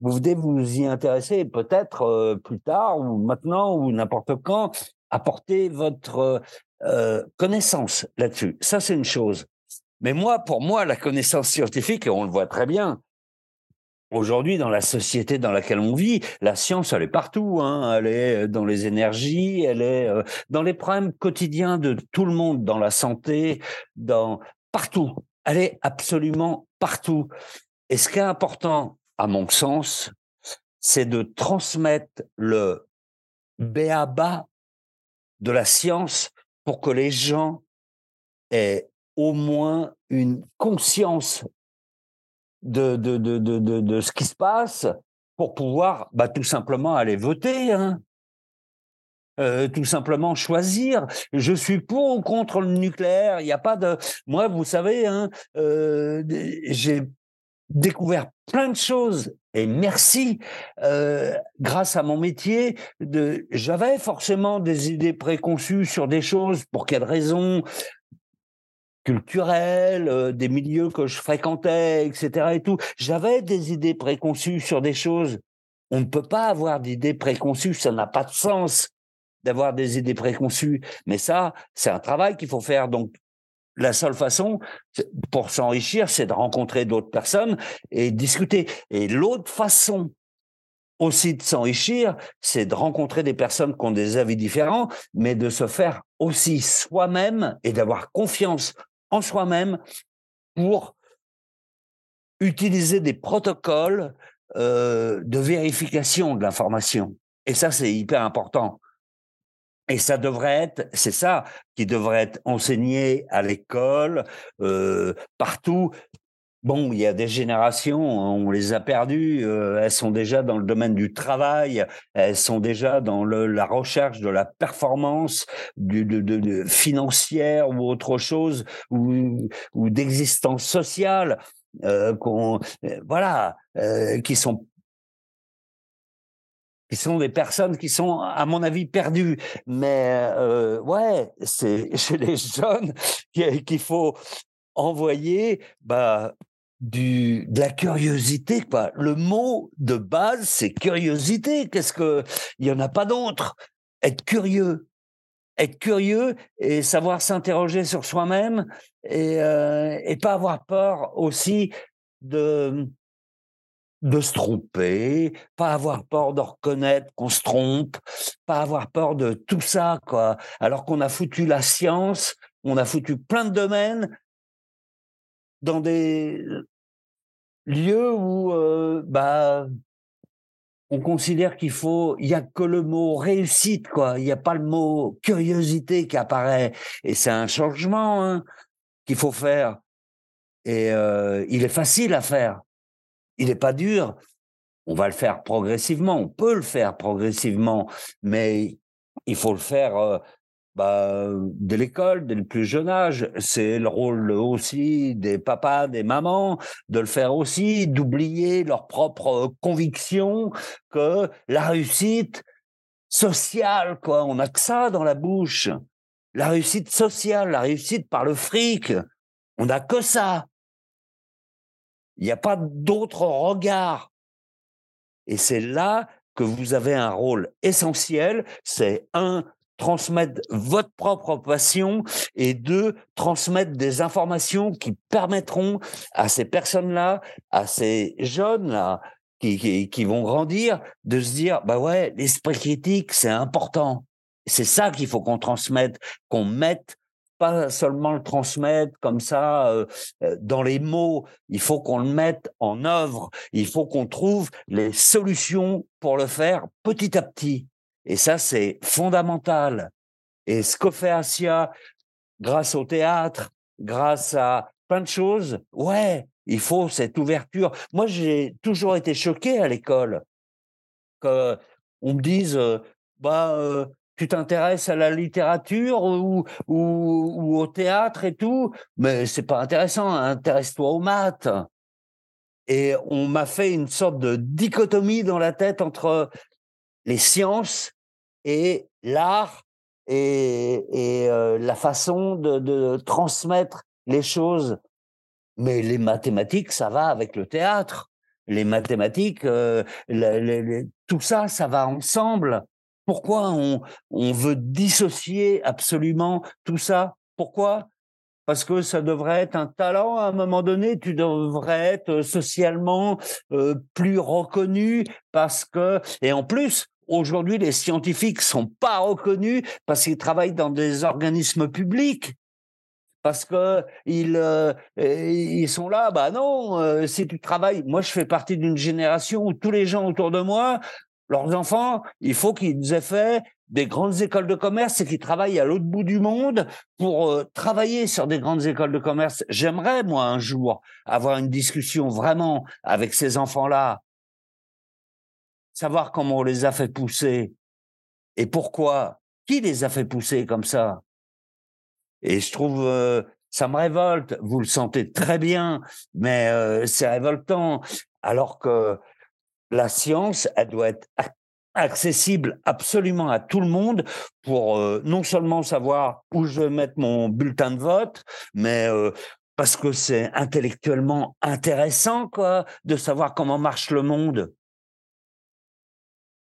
vous venez vous y intéresser peut-être euh, plus tard ou maintenant ou n'importe quand, apporter votre euh, connaissance là-dessus. Ça, c'est une chose. Mais moi, pour moi, la connaissance scientifique, on le voit très bien, Aujourd'hui, dans la société dans laquelle on vit, la science, elle est partout. Hein. Elle est dans les énergies, elle est euh, dans les problèmes quotidiens de tout le monde, dans la santé, dans partout. Elle est absolument partout. Et ce qui est important à mon sens, c'est de transmettre le béaba de la science pour que les gens aient au moins une conscience de, de, de, de, de ce qui se passe pour pouvoir bah, tout simplement aller voter. Hein. Euh, tout simplement choisir. Je suis pour ou contre le nucléaire. Il n'y a pas de. Moi, vous savez, hein, euh, j'ai découvert plein de choses et merci euh, grâce à mon métier j'avais forcément des idées préconçues sur des choses pour quelles raisons culturelles euh, des milieux que je fréquentais etc et tout. J'avais des idées préconçues sur des choses. On ne peut pas avoir d'idées préconçues ça n'a pas de sens d'avoir des idées préconçues. Mais ça c'est un travail qu'il faut faire. Donc la seule façon pour s'enrichir, c'est de rencontrer d'autres personnes et discuter. Et l'autre façon aussi de s'enrichir, c'est de rencontrer des personnes qui ont des avis différents, mais de se faire aussi soi-même et d'avoir confiance en soi-même pour utiliser des protocoles euh, de vérification de l'information. Et ça, c'est hyper important. Et ça devrait être, c'est ça qui devrait être enseigné à l'école, euh, partout. Bon, il y a des générations, on les a perdues, euh, elles sont déjà dans le domaine du travail, elles sont déjà dans la recherche de la performance financière ou autre chose, ou, d'existence sociale, euh, voilà, qui sont qui sont des personnes qui sont, à mon avis, perdues. Mais euh, ouais, c'est chez les jeunes qu'il faut envoyer bah, du, de la curiosité. Quoi. Le mot de base, c'est curiosité. Qu'est-ce que il y en a pas d'autre Être curieux, être curieux et savoir s'interroger sur soi-même et, euh, et pas avoir peur aussi de de se tromper, pas avoir peur de reconnaître qu'on se trompe, pas avoir peur de tout ça, quoi. Alors qu'on a foutu la science, on a foutu plein de domaines dans des lieux où euh, bah on considère qu'il faut, il y a que le mot réussite, quoi. Il n'y a pas le mot curiosité qui apparaît. Et c'est un changement hein, qu'il faut faire. Et euh, il est facile à faire. Il n'est pas dur. On va le faire progressivement. On peut le faire progressivement, mais il faut le faire euh, bah, dès l'école, dès le plus jeune âge. C'est le rôle aussi des papas, des mamans, de le faire aussi, d'oublier leurs propres convictions que la réussite sociale, quoi, on n'a que ça dans la bouche. La réussite sociale, la réussite par le fric, on n'a que ça. Il n'y a pas d'autre regard. Et c'est là que vous avez un rôle essentiel, c'est un, transmettre votre propre passion et deux, transmettre des informations qui permettront à ces personnes-là, à ces jeunes-là, qui, vont grandir, de se dire, bah ouais, l'esprit critique, c'est important. C'est ça qu'il faut qu'on transmette, qu'on mette pas seulement le transmettre comme ça euh, euh, dans les mots, il faut qu'on le mette en œuvre, il faut qu'on trouve les solutions pour le faire petit à petit. Et ça, c'est fondamental. Et ce que fait Asia, grâce au théâtre, grâce à plein de choses, ouais, il faut cette ouverture. Moi, j'ai toujours été choqué à l'école qu'on me dise, euh, bah, tu t'intéresses à la littérature ou, au théâtre et tout, mais c'est pas intéressant. Intéresse-toi aux maths. Et on m'a fait une sorte de dichotomie dans la tête entre les sciences et l'art et, euh, la façon de, de, transmettre les choses. Mais les mathématiques, ça va avec le théâtre. Les mathématiques, euh, tout ça, ça va ensemble. Pourquoi on, veut dissocier absolument tout ça? Pourquoi? Parce que ça devrait être un talent à un moment donné, tu devrais être socialement plus reconnu parce que et en plus aujourd'hui les scientifiques sont pas reconnus parce qu'ils travaillent dans des organismes publics. Parce que ils ils sont là bah non si tu travailles moi je fais partie d'une génération où tous les gens autour de moi leurs enfants il faut qu'ils aient fait des grandes écoles de commerce et qui travaillent à l'autre bout du monde pour euh, travailler sur des grandes écoles de commerce. J'aimerais, moi, un jour, avoir une discussion vraiment avec ces enfants-là, savoir comment on les a fait pousser et pourquoi, qui les a fait pousser comme ça. Et je trouve, euh, ça me révolte, vous le sentez très bien, mais euh, c'est révoltant, alors que la science, elle doit être accessible absolument à tout le monde pour euh, non seulement savoir où je vais mettre mon bulletin de vote, mais euh, parce que c'est intellectuellement intéressant quoi de savoir comment marche le monde.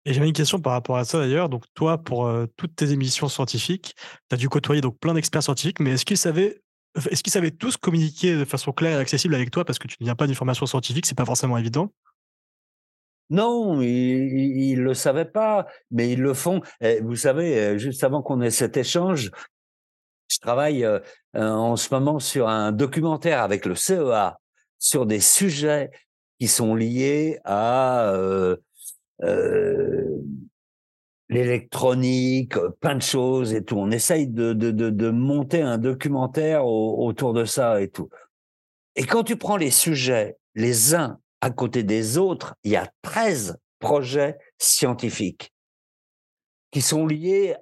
Et j'avais une question par rapport à ça d'ailleurs. Donc toi, pour euh, toutes tes émissions scientifiques, tu as dû côtoyer donc plein d'experts scientifiques, mais est-ce qu'ils savaient est-ce qu'ils savaient tous communiquer de façon claire et accessible avec toi? Parce que tu ne viens pas d'une formation scientifique, c'est pas forcément évident non, ils ne le savaient pas, mais ils le font. Et vous savez, euh, juste avant qu'on ait cet échange, Je travaille euh, en ce moment sur un documentaire avec le CEA sur des sujets qui sont liés à euh, euh, l'électronique, plein de choses et tout. On essaye de, de, de, de monter un documentaire autour de ça et tout. Et quand tu prends les sujets les uns à côté des autres, il y a 13 projets scientifiques qui sont liés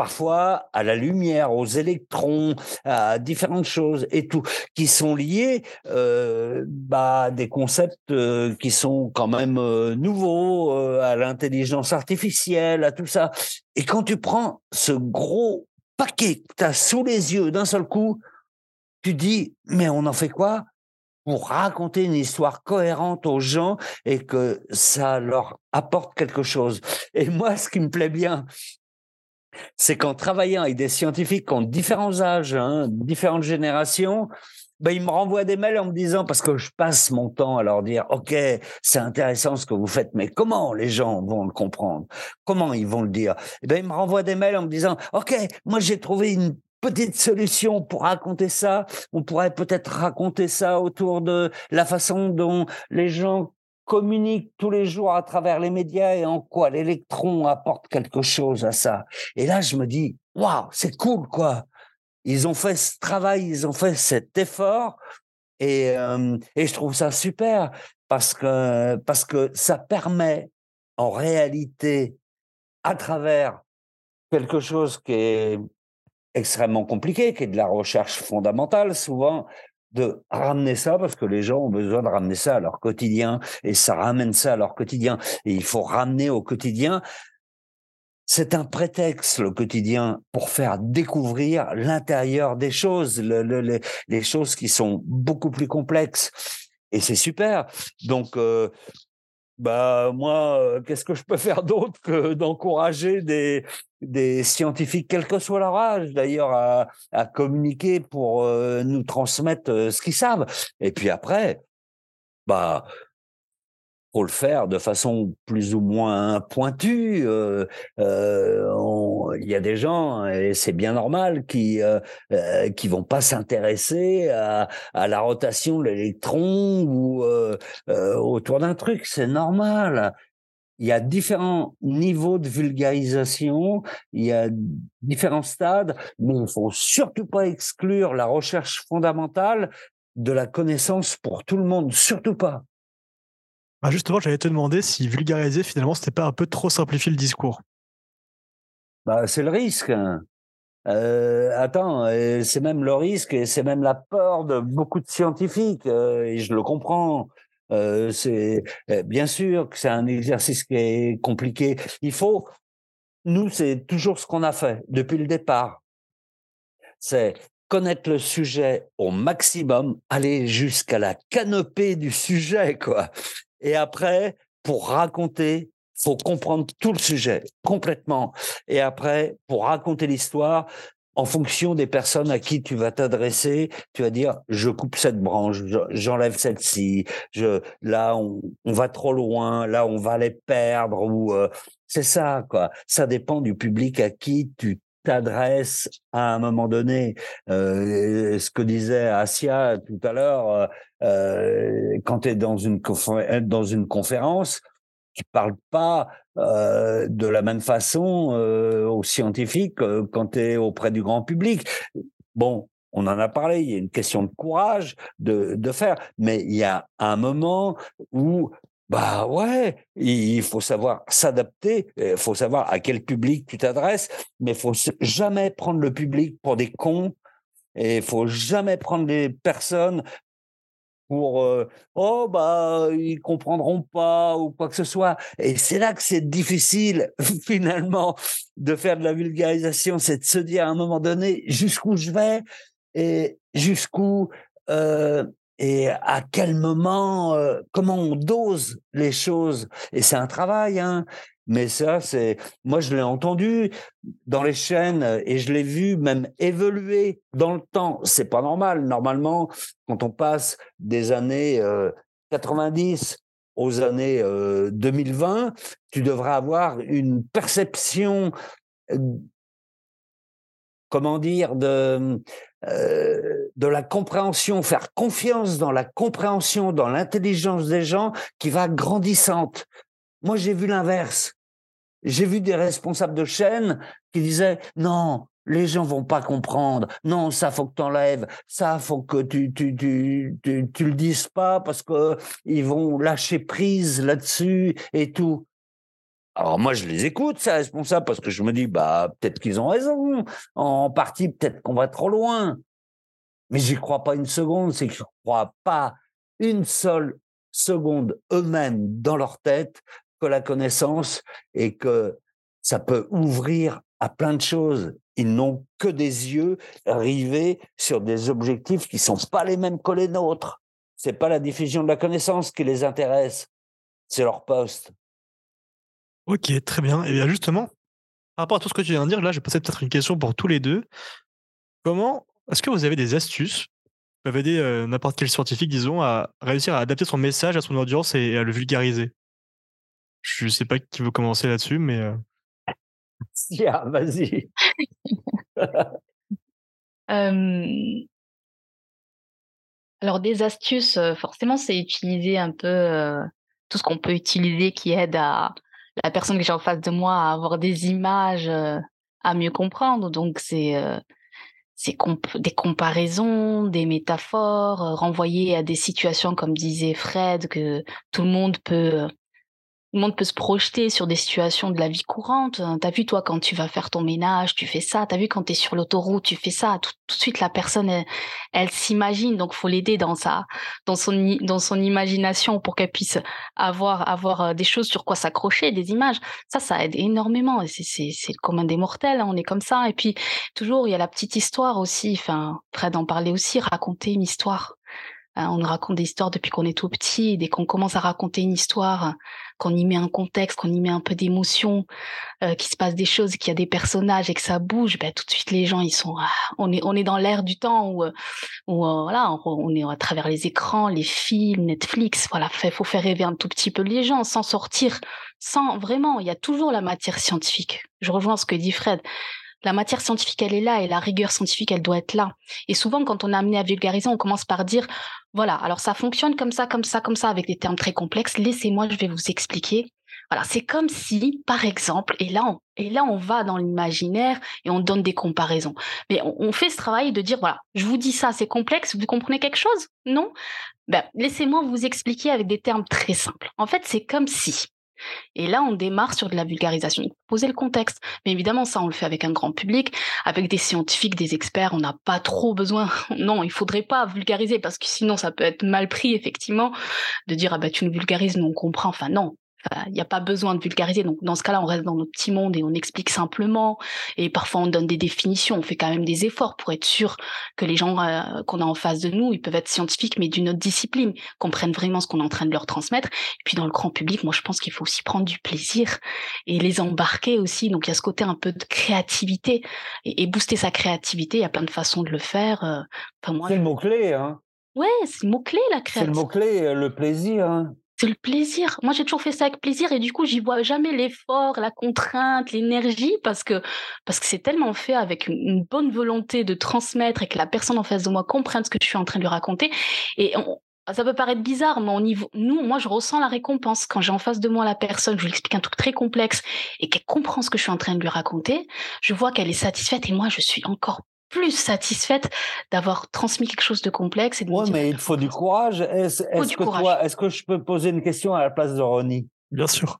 parfois à la lumière, aux électrons, à différentes choses et tout, qui sont liés euh, bah, à des concepts euh, qui sont quand même euh, nouveaux, à l'intelligence artificielle, à tout ça. Et quand tu prends ce gros paquet que tu as sous les yeux d'un seul coup, tu dis, mais on en fait quoi? Pour raconter une histoire cohérente aux gens et que ça leur apporte quelque chose. Et moi, ce qui me plaît bien, c'est qu'en travaillant avec des scientifiques ont différents âges, hein, différentes générations, ben, ils me renvoient des mails en me disant, parce que je passe mon temps à leur dire, OK, c'est intéressant ce que vous faites, mais comment les gens vont le comprendre? Comment ils vont le dire? Et eh ben, Ils me renvoient des mails en me disant, OK, moi j'ai trouvé une petite solution pour raconter ça. On pourrait peut-être raconter ça autour de la façon dont les gens communique tous les jours à travers les médias et en quoi l'électron apporte quelque chose à ça. Et là, je me dis, waouh, c'est cool, quoi. Ils ont fait ce travail, ils ont fait cet effort et, euh, et je trouve ça super parce que, parce que ça permet en réalité, à travers quelque chose qui est extrêmement compliqué, qui est de la recherche fondamentale souvent, de ramener ça parce que les gens ont besoin de ramener ça à leur quotidien et ça ramène ça à leur quotidien et il faut ramener au quotidien c'est un prétexte, le quotidien, pour faire découvrir l'intérieur des choses, les choses qui sont beaucoup plus complexes. Et c'est super. Donc, euh, bah moi, euh, qu'est-ce que je peux faire d'autre que d'encourager des, scientifiques, quel que soit leur âge d'ailleurs, à, à communiquer pour euh, nous transmettre euh, ce qu'ils savent. Et puis après, bah faut le faire de façon plus ou moins pointue. Euh, euh, il y a des gens, et c'est bien normal, qui euh, qui vont pas s'intéresser à, à, la rotation de l'électron ou autour d'un truc. C'est normal. Il y a différents niveaux de vulgarisation, il y a différents stades, mais il faut surtout pas exclure la recherche fondamentale de la connaissance pour tout le monde, surtout pas. Ah, justement, j'allais te demander si vulgariser, finalement, c'était pas un peu trop simplifier le discours. Bah, c'est le risque. Hein. Euh, attends, c'est même le risque et c'est même la peur de beaucoup de scientifiques, euh, et je le comprends. Euh, c'est bien sûr que c'est un exercice qui est compliqué. Il faut, nous, c'est toujours ce qu'on a fait depuis le départ. C'est connaître le sujet au maximum, aller jusqu'à la canopée du sujet, quoi. Et après, pour raconter, faut comprendre tout le sujet complètement. Et après, pour raconter l'histoire, en fonction des personnes à qui tu vas t'adresser, tu vas dire je coupe cette branche, j'enlève celle-ci, je là on, va trop loin, là on va les perdre ou euh, c'est ça quoi. Ça dépend du public à qui tu t'adresses à un moment donné. Euh, ce que disait Asia tout à l'heure, euh, euh quand tu es dans une, conférence, tu parles pas de la même façon aux scientifiques quand tu es auprès du grand public. Bon, on en a parlé, il y a une question de courage de faire, mais il y a un moment où bah ouais, il faut savoir s'adapter, il faut savoir à quel public tu t'adresses, mais il faut jamais prendre le public pour des cons et il faut jamais prendre les personnes pour euh, oh bah ils comprendront pas ou quoi que ce soit et c'est là que c'est difficile finalement de faire de la vulgarisation c'est de se dire à un moment donné jusqu'où je vais et jusqu'où euh, et à quel moment, euh, comment on dose les choses? Et c'est un travail, hein. Mais ça, c'est, moi, je l'ai entendu dans les chaînes et je l'ai vu même évoluer dans le temps. C'est pas normal. Normalement, quand on passe des années 90 euh, aux années 2020, euh, tu devrais avoir une perception comment dire, de, euh, de la compréhension, faire confiance dans la compréhension, dans l'intelligence des gens qui va grandissante. Moi, j'ai vu l'inverse. J'ai vu des responsables de chaîne qui disaient non, les gens vont pas comprendre. Non, ça faut que tu enlèves. Ça faut que tu tu, tu, tu, tu le dises pas parce que ils vont lâcher prise là-dessus et tout. Alors moi, je les écoute, ces responsables, parce que je me dis, bah peut-être qu'ils ont raison. En partie, peut-être qu'on va trop loin. Mais j'y crois pas une seconde. C'est que je crois pas une seule seconde eux-mêmes dans leur tête que la connaissance et que ça peut ouvrir à plein de choses. Ils n'ont que des yeux rivés sur des objectifs qui sont pas les mêmes que les nôtres. C'est pas la diffusion de la connaissance qui les intéresse, c'est leur poste. Ok, très bien. Et bien justement, par rapport à tout ce que tu viens de dire, là, je vais passer peut-être une question pour tous les deux. Comment est-ce que vous avez des astuces qui peuvent aider euh, n'importe quel scientifique, disons, à réussir à adapter son message à son audience et, à le vulgariser? Je sais pas qui veut commencer là-dessus, mais euh, Yeah, vas-y. Euh, alors des astuces, euh, forcément, c'est utiliser un peu euh, tout ce qu'on peut utiliser qui aide à la personne que j'ai en face de moi à avoir des images, euh, à mieux comprendre. Donc c'est euh, des comparaisons, des métaphores, euh, renvoyer à des situations comme disait Fred que tout le monde peut le monde peut se projeter sur des situations de la vie courante. Euh, T'as vu, toi, quand tu vas faire ton ménage, tu fais ça. T'as vu, quand tu es sur l'autoroute, tu fais ça. Tout, de suite, la personne, elle, s'imagine. Donc, faut l'aider dans sa, dans son, dans son imagination pour qu'elle puisse avoir, avoir euh, des choses sur quoi s'accrocher, des images. Ça, ça aide énormément. C'est, c'est, c'est commun des mortels. hein, on est comme ça. Et puis, toujours, il y a la petite histoire aussi. Enfin, Fred en parlait aussi. Raconter une histoire. Euh, on raconte des histoires depuis qu'on est tout petit. Dès qu'on commence à raconter une histoire, qu'on y met un contexte, qu'on y met un peu d'émotion, euh, qu'il se passe des choses, qu'il y a des personnages et que ça bouge, ben tout de suite les gens ils sont, ah, on est on est dans l'ère du temps où, euh, où euh, voilà, on, est à travers les écrans, les films, Netflix, voilà, fait faut faire rêver un tout petit peu les gens sans sortir, sans vraiment, il y a toujours la matière scientifique. Je rejoins ce que dit Fred. La matière scientifique, elle est là et la rigueur scientifique, elle doit être là. Et souvent, quand on est amené à vulgariser, on commence par dire, voilà, alors ça fonctionne comme ça, comme ça, comme ça, avec des termes très complexes. Laissez-moi, je vais vous expliquer. Voilà, c'est comme si, par exemple, et là, on, et là, on va dans l'imaginaire et on donne des comparaisons. Mais on, on fait ce travail de dire, voilà, je vous dis ça, c'est complexe, vous comprenez quelque chose? Non? Ben, Laissez-moi vous expliquer avec des termes très simples. En fait, c'est comme si. Et là, on démarre sur de la vulgarisation. Poser le contexte. Mais évidemment, ça, on le fait avec un grand public, avec des scientifiques, des experts. On n'a pas trop besoin. Non, il faudrait pas vulgariser parce que sinon, ça peut être mal pris, effectivement, de dire, ah bah, tu nous vulgarises, nous, on comprend. Enfin, non. Enfin, Il n'y a pas besoin de vulgariser. Donc, dans ce cas-là, on reste dans notre petit monde et on explique simplement. Et parfois, on donne des définitions. On fait quand même des efforts pour être sûr que les gens euh, qu'on a en face de nous, ils peuvent être scientifiques, mais d'une autre discipline, comprennent vraiment ce qu'on est en train de leur transmettre. Et puis, dans le grand public, moi, je pense qu'il faut aussi prendre du plaisir et les embarquer aussi. Donc, il y a ce côté un peu de créativité et, et booster sa créativité. Il y a plein de façons de le faire. euh. Enfin, moi, C'est le mot-clé, hein. ouais, c'est le mot-clé, la C'est le créativité. mot-clé, euh, le plaisir. Hein. C'est le plaisir. Moi, j'ai toujours fait ça avec plaisir et du coup, j'y vois jamais l'effort, la contrainte, l'énergie parce que parce que c'est tellement fait avec une, bonne volonté de transmettre et que la personne en face de moi comprenne ce que je suis en train de lui raconter. Et ça peut paraître bizarre, mais au niveau, nous, moi, je ressens la récompense quand j'ai en face de moi la personne, je lui explique un truc très complexe et qu'elle comprend ce que je suis en train de lui raconter. Je vois qu'elle est satisfaite et moi, je suis encore plus satisfaite d'avoir transmis quelque chose de complexe et de me Ouais, dire, mais il faut du courage. Est-ce que courage. toi, est-ce que je peux poser une question à la place de Ronnie? Bien sûr.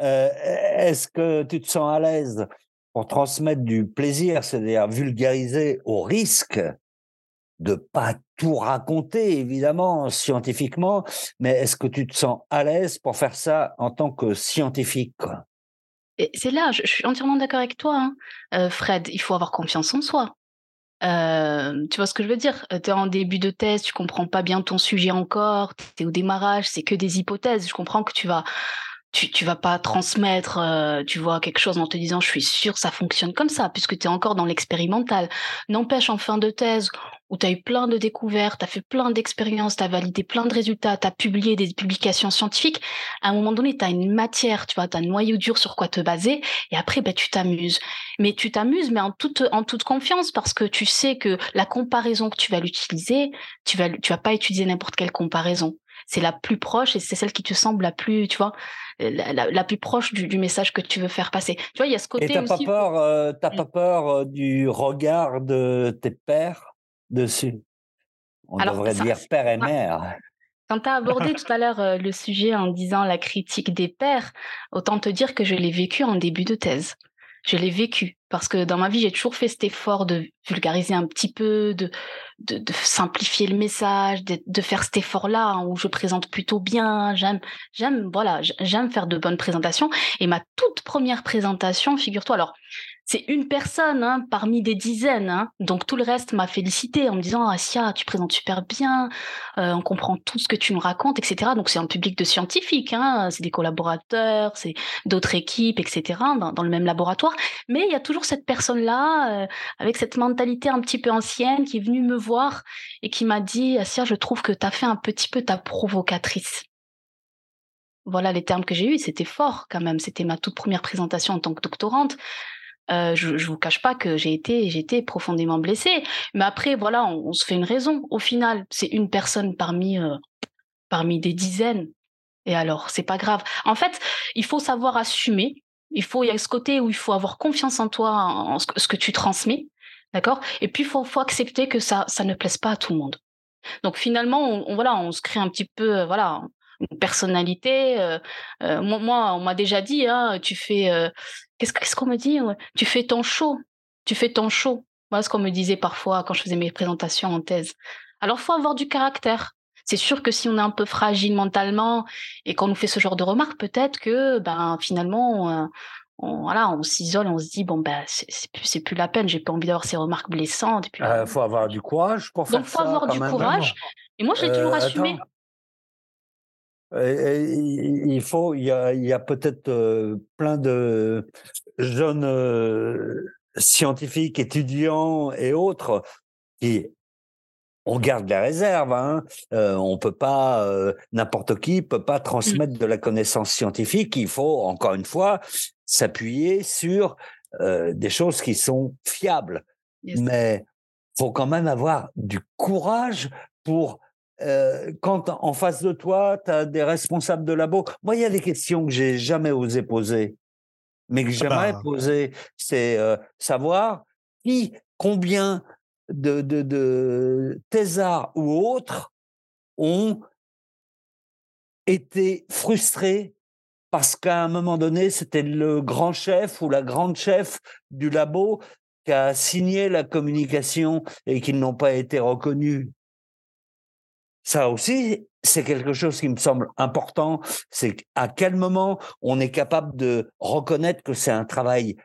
Euh, Est-ce que tu te sens à l'aise pour transmettre du plaisir, c'est-à-dire vulgariser au risque de pas tout raconter, évidemment, scientifiquement, mais est-ce que tu te sens à l'aise pour faire ça en tant que scientifique? quoi c'est là, je, suis entièrement d'accord avec toi, hein. Euh, Fred. Il faut avoir confiance en soi. Euh, tu vois ce que je veux dire? Tu es en début de thèse, tu comprends pas bien ton sujet encore, tu es au démarrage, c'est que des hypothèses. Je comprends que tu vas, tu, vas pas transmettre, euh, tu vois, quelque chose en te disant je suis sûr ça fonctionne comme ça, puisque tu es encore dans l'expérimental. N'empêche, en fin de thèse, où tu as eu plein de découvertes, tu as fait plein d'expériences, tu as validé plein de résultats, tu as publié des publications scientifiques, à un moment donné, tu as une matière, tu vois, tu as un noyau dur sur quoi te baser, et après, ben, tu t'amuses. Mais tu t'amuses, mais en toute, en toute confiance, parce que tu sais que la comparaison que tu vas l'utiliser, tu vas, tu vas pas utiliser n'importe quelle comparaison. C'est la plus proche et c'est celle qui te semble la plus, tu vois, la, la, plus proche du, du, message que tu veux faire passer. Tu vois, il y a ce côté et t'as. Pas peur, euh, t'as pas peur euh, du regard de tes pères dessus. On Alors, devrait ça- dire père et mère. Quand tu as abordé tout à l'heure euh, le sujet en disant la critique des pairs, autant te dire que je l'ai vécu en début de thèse. Je l'ai vécu parce que dans ma vie, j'ai toujours fait cet effort de vulgariser un petit peu, de, de, de simplifier le message, de, de faire cet effort-là hein, où je présente plutôt bien. J'aime, j'aime, voilà, j'aime faire de bonnes présentations. Et ma toute première présentation, figure-toi, alors c'est une personne hein, parmi des dizaines, hein, donc tout le reste m'a félicité en me disant Asia, tu présentes super bien, euh, on comprend tout ce que tu nous racontes, etc. Donc c'est un public de scientifiques, hein, c'est des collaborateurs, c'est d'autres équipes, etc. Dans, dans le même laboratoire. Mais il y a toujours cette personne-là euh, avec cette mentalité un petit peu ancienne qui est venue me voir et qui m'a dit Asia, je trouve que tu as fait un petit peu ta provocatrice. Voilà les termes que j'ai eus, c'était fort quand même. C'était ma toute première présentation en tant que doctorante. Euh, je, je vous cache pas que j'ai été, profondément blessée. Mais après, voilà, on, se fait une raison. Au final, c'est une personne parmi euh, parmi des dizaines. Et alors, c'est pas grave. En fait, il faut savoir assumer. Il faut, y a ce côté où il faut avoir confiance en toi, en, ce, que, tu transmets, d'accord? Et puis, il faut, faut accepter que ça, ça ne plaise pas à tout le monde. Donc finalement, on, on- voilà, on se crée un petit peu, euh, voilà, une personnalité. euh, euh, moi, moi, on m'a déjà dit, hein, tu fais, euh, qu'est-ce qu'est-ce qu'on me dit ouais? Tu fais ton show, tu fais ton show. Voilà ce qu'on me disait parfois quand je faisais mes présentations en thèse. Alors, faut avoir du caractère. C'est sûr que si on est un peu fragile mentalement et qu'on nous fait ce genre de remarques, peut-être que, ben, finalement, euh, on, voilà, on s'isole, on se dit bon ben, c'est c'est plus, c'est plus la peine. J'ai pas envie d'avoir ces remarques blessantes. Il faut avoir du courage pour faire donc, faut ça. avoir du même. courage. Et moi, je l'ai toujours Euh, assumé. attends. Et il faut, il y a, peut-être euh, plein de jeunes euh, scientifiques, étudiants et autres qui on garde les réserves. Hein. Euh, on peut pas, euh, n'importe qui peut pas transmettre de la connaissance scientifique. Il faut encore une fois s'appuyer sur euh, des choses qui sont fiables. Yes. Mais faut quand même avoir du courage pour euh, quand en face de toi, tu as des responsables de labo. Moi, il y a des questions que j'ai jamais osé poser, mais que j'aimerais bah. poser. C'est euh, savoir qui, combien de, de, de thésards ou autres ont été frustrés parce qu'à un moment donné, c'était le grand chef ou la grande chef du labo qui a signé la communication et qu'ils n'ont pas été reconnus. Ça aussi, c'est quelque chose qui me semble important. C'est à quel moment on est capable de reconnaître que c'est un travail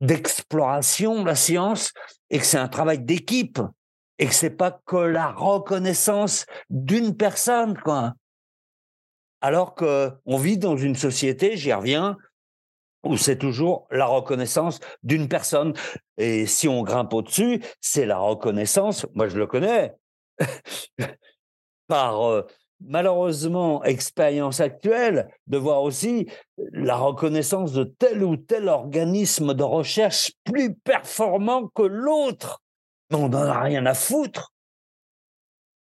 d'exploration, la science, et que c'est un travail d'équipe, et que c'est pas que la reconnaissance d'une personne, quoi. Alors que on vit dans une société, j'y reviens, où c'est toujours la reconnaissance d'une personne. Et si on grimpe au-dessus, c'est la reconnaissance, moi je le connais, par malheureusement expérience actuelle, de voir aussi la reconnaissance de tel ou tel organisme de recherche plus performant que l'autre. On n'en a rien à foutre.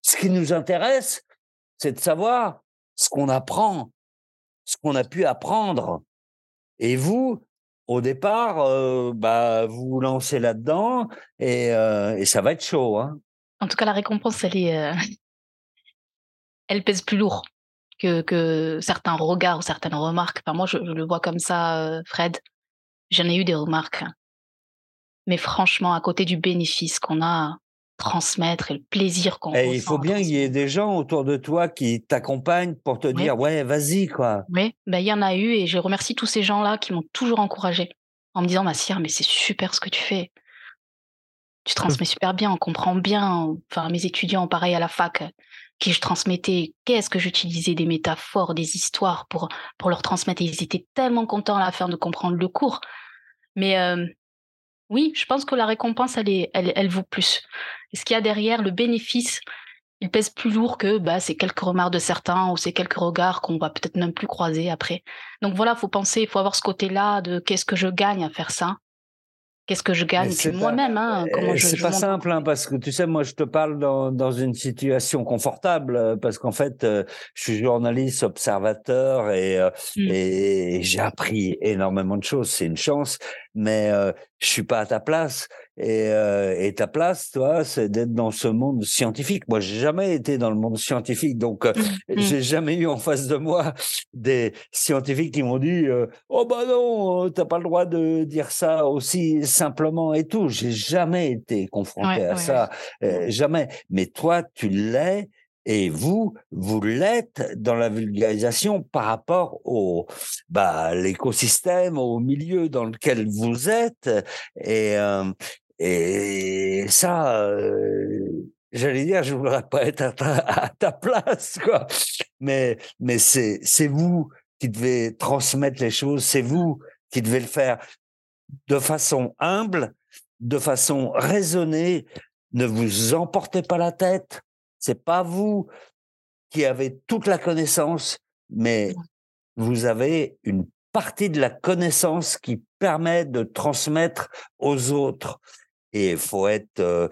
Ce qui nous intéresse, c'est de savoir ce qu'on apprend, ce qu'on a pu apprendre. Et vous, au départ, bah, vous vous lancez là-dedans et, et ça va être chaud. Hein. En tout cas, la récompense, elle est, euh, elle pèse plus lourd que, que certains regards ou certaines remarques. Enfin, moi, je, je le vois comme ça, euh, Fred. J'en ai eu des remarques. Mais franchement, à côté du bénéfice qu'on a à transmettre et le plaisir qu'on ressent. il faut bien qu'il y ait des gens autour de toi qui t'accompagnent pour te Oui. dire ouais, vas-y quoi. Oui, ben, il y en a eu et je remercie tous ces gens-là qui m'ont toujours encouragé en me disant, Massir, mais c'est super ce que tu fais. Tu transmets super bien, on comprend bien. Enfin, mes étudiants, pareil à la fac, qui je transmettais, qu'est-ce que j'utilisais des métaphores, des histoires pour, pour leur transmettre. Et ils étaient tellement contents à la fin de comprendre le cours. Mais euh, oui, je pense que la récompense, elle, est, elle, vaut plus. Et ce qu'il y a derrière, le bénéfice, il pèse plus lourd que bah, ces quelques remarques de certains ou ces quelques regards qu'on va peut-être même plus croiser après. Donc voilà, faut penser, il faut avoir ce côté-là de qu'est-ce que je gagne à faire ça Qu'est-ce que je gagne? Moi-même hein, comment C'est pas simple hein, parce que tu sais, moi je te parle dans, dans une situation confortable euh, parce qu'en fait, euh, je suis journaliste, observateur et, euh, mmh. et j'ai appris énormément de choses. C'est une chance, mais je suis pas à ta place. Et, euh, et, ta place, toi, c'est d'être dans ce monde scientifique. Moi, j'ai jamais été dans le monde scientifique, donc euh, mmh, mmh. j'ai jamais eu en face de moi des scientifiques qui m'ont dit euh, "Oh bah non, t'as pas le droit de dire ça aussi simplement et tout." J'ai jamais été confronté à ça, jamais. Mais toi, tu l'es. Et vous, vous l'êtes dans la vulgarisation par rapport au bah, l'écosystème, au milieu dans lequel vous êtes. Et, et ça, euh, j'allais dire, je voudrais pas être à ta, place, quoi. Mais, mais c'est, c'est vous qui devez transmettre les choses, c'est vous qui devez le faire de façon humble, de façon raisonnée. Ne vous emportez pas la tête. C'est pas vous qui avez toute la connaissance, mais vous avez une partie de la connaissance qui permet de transmettre aux autres et il faut être, euh,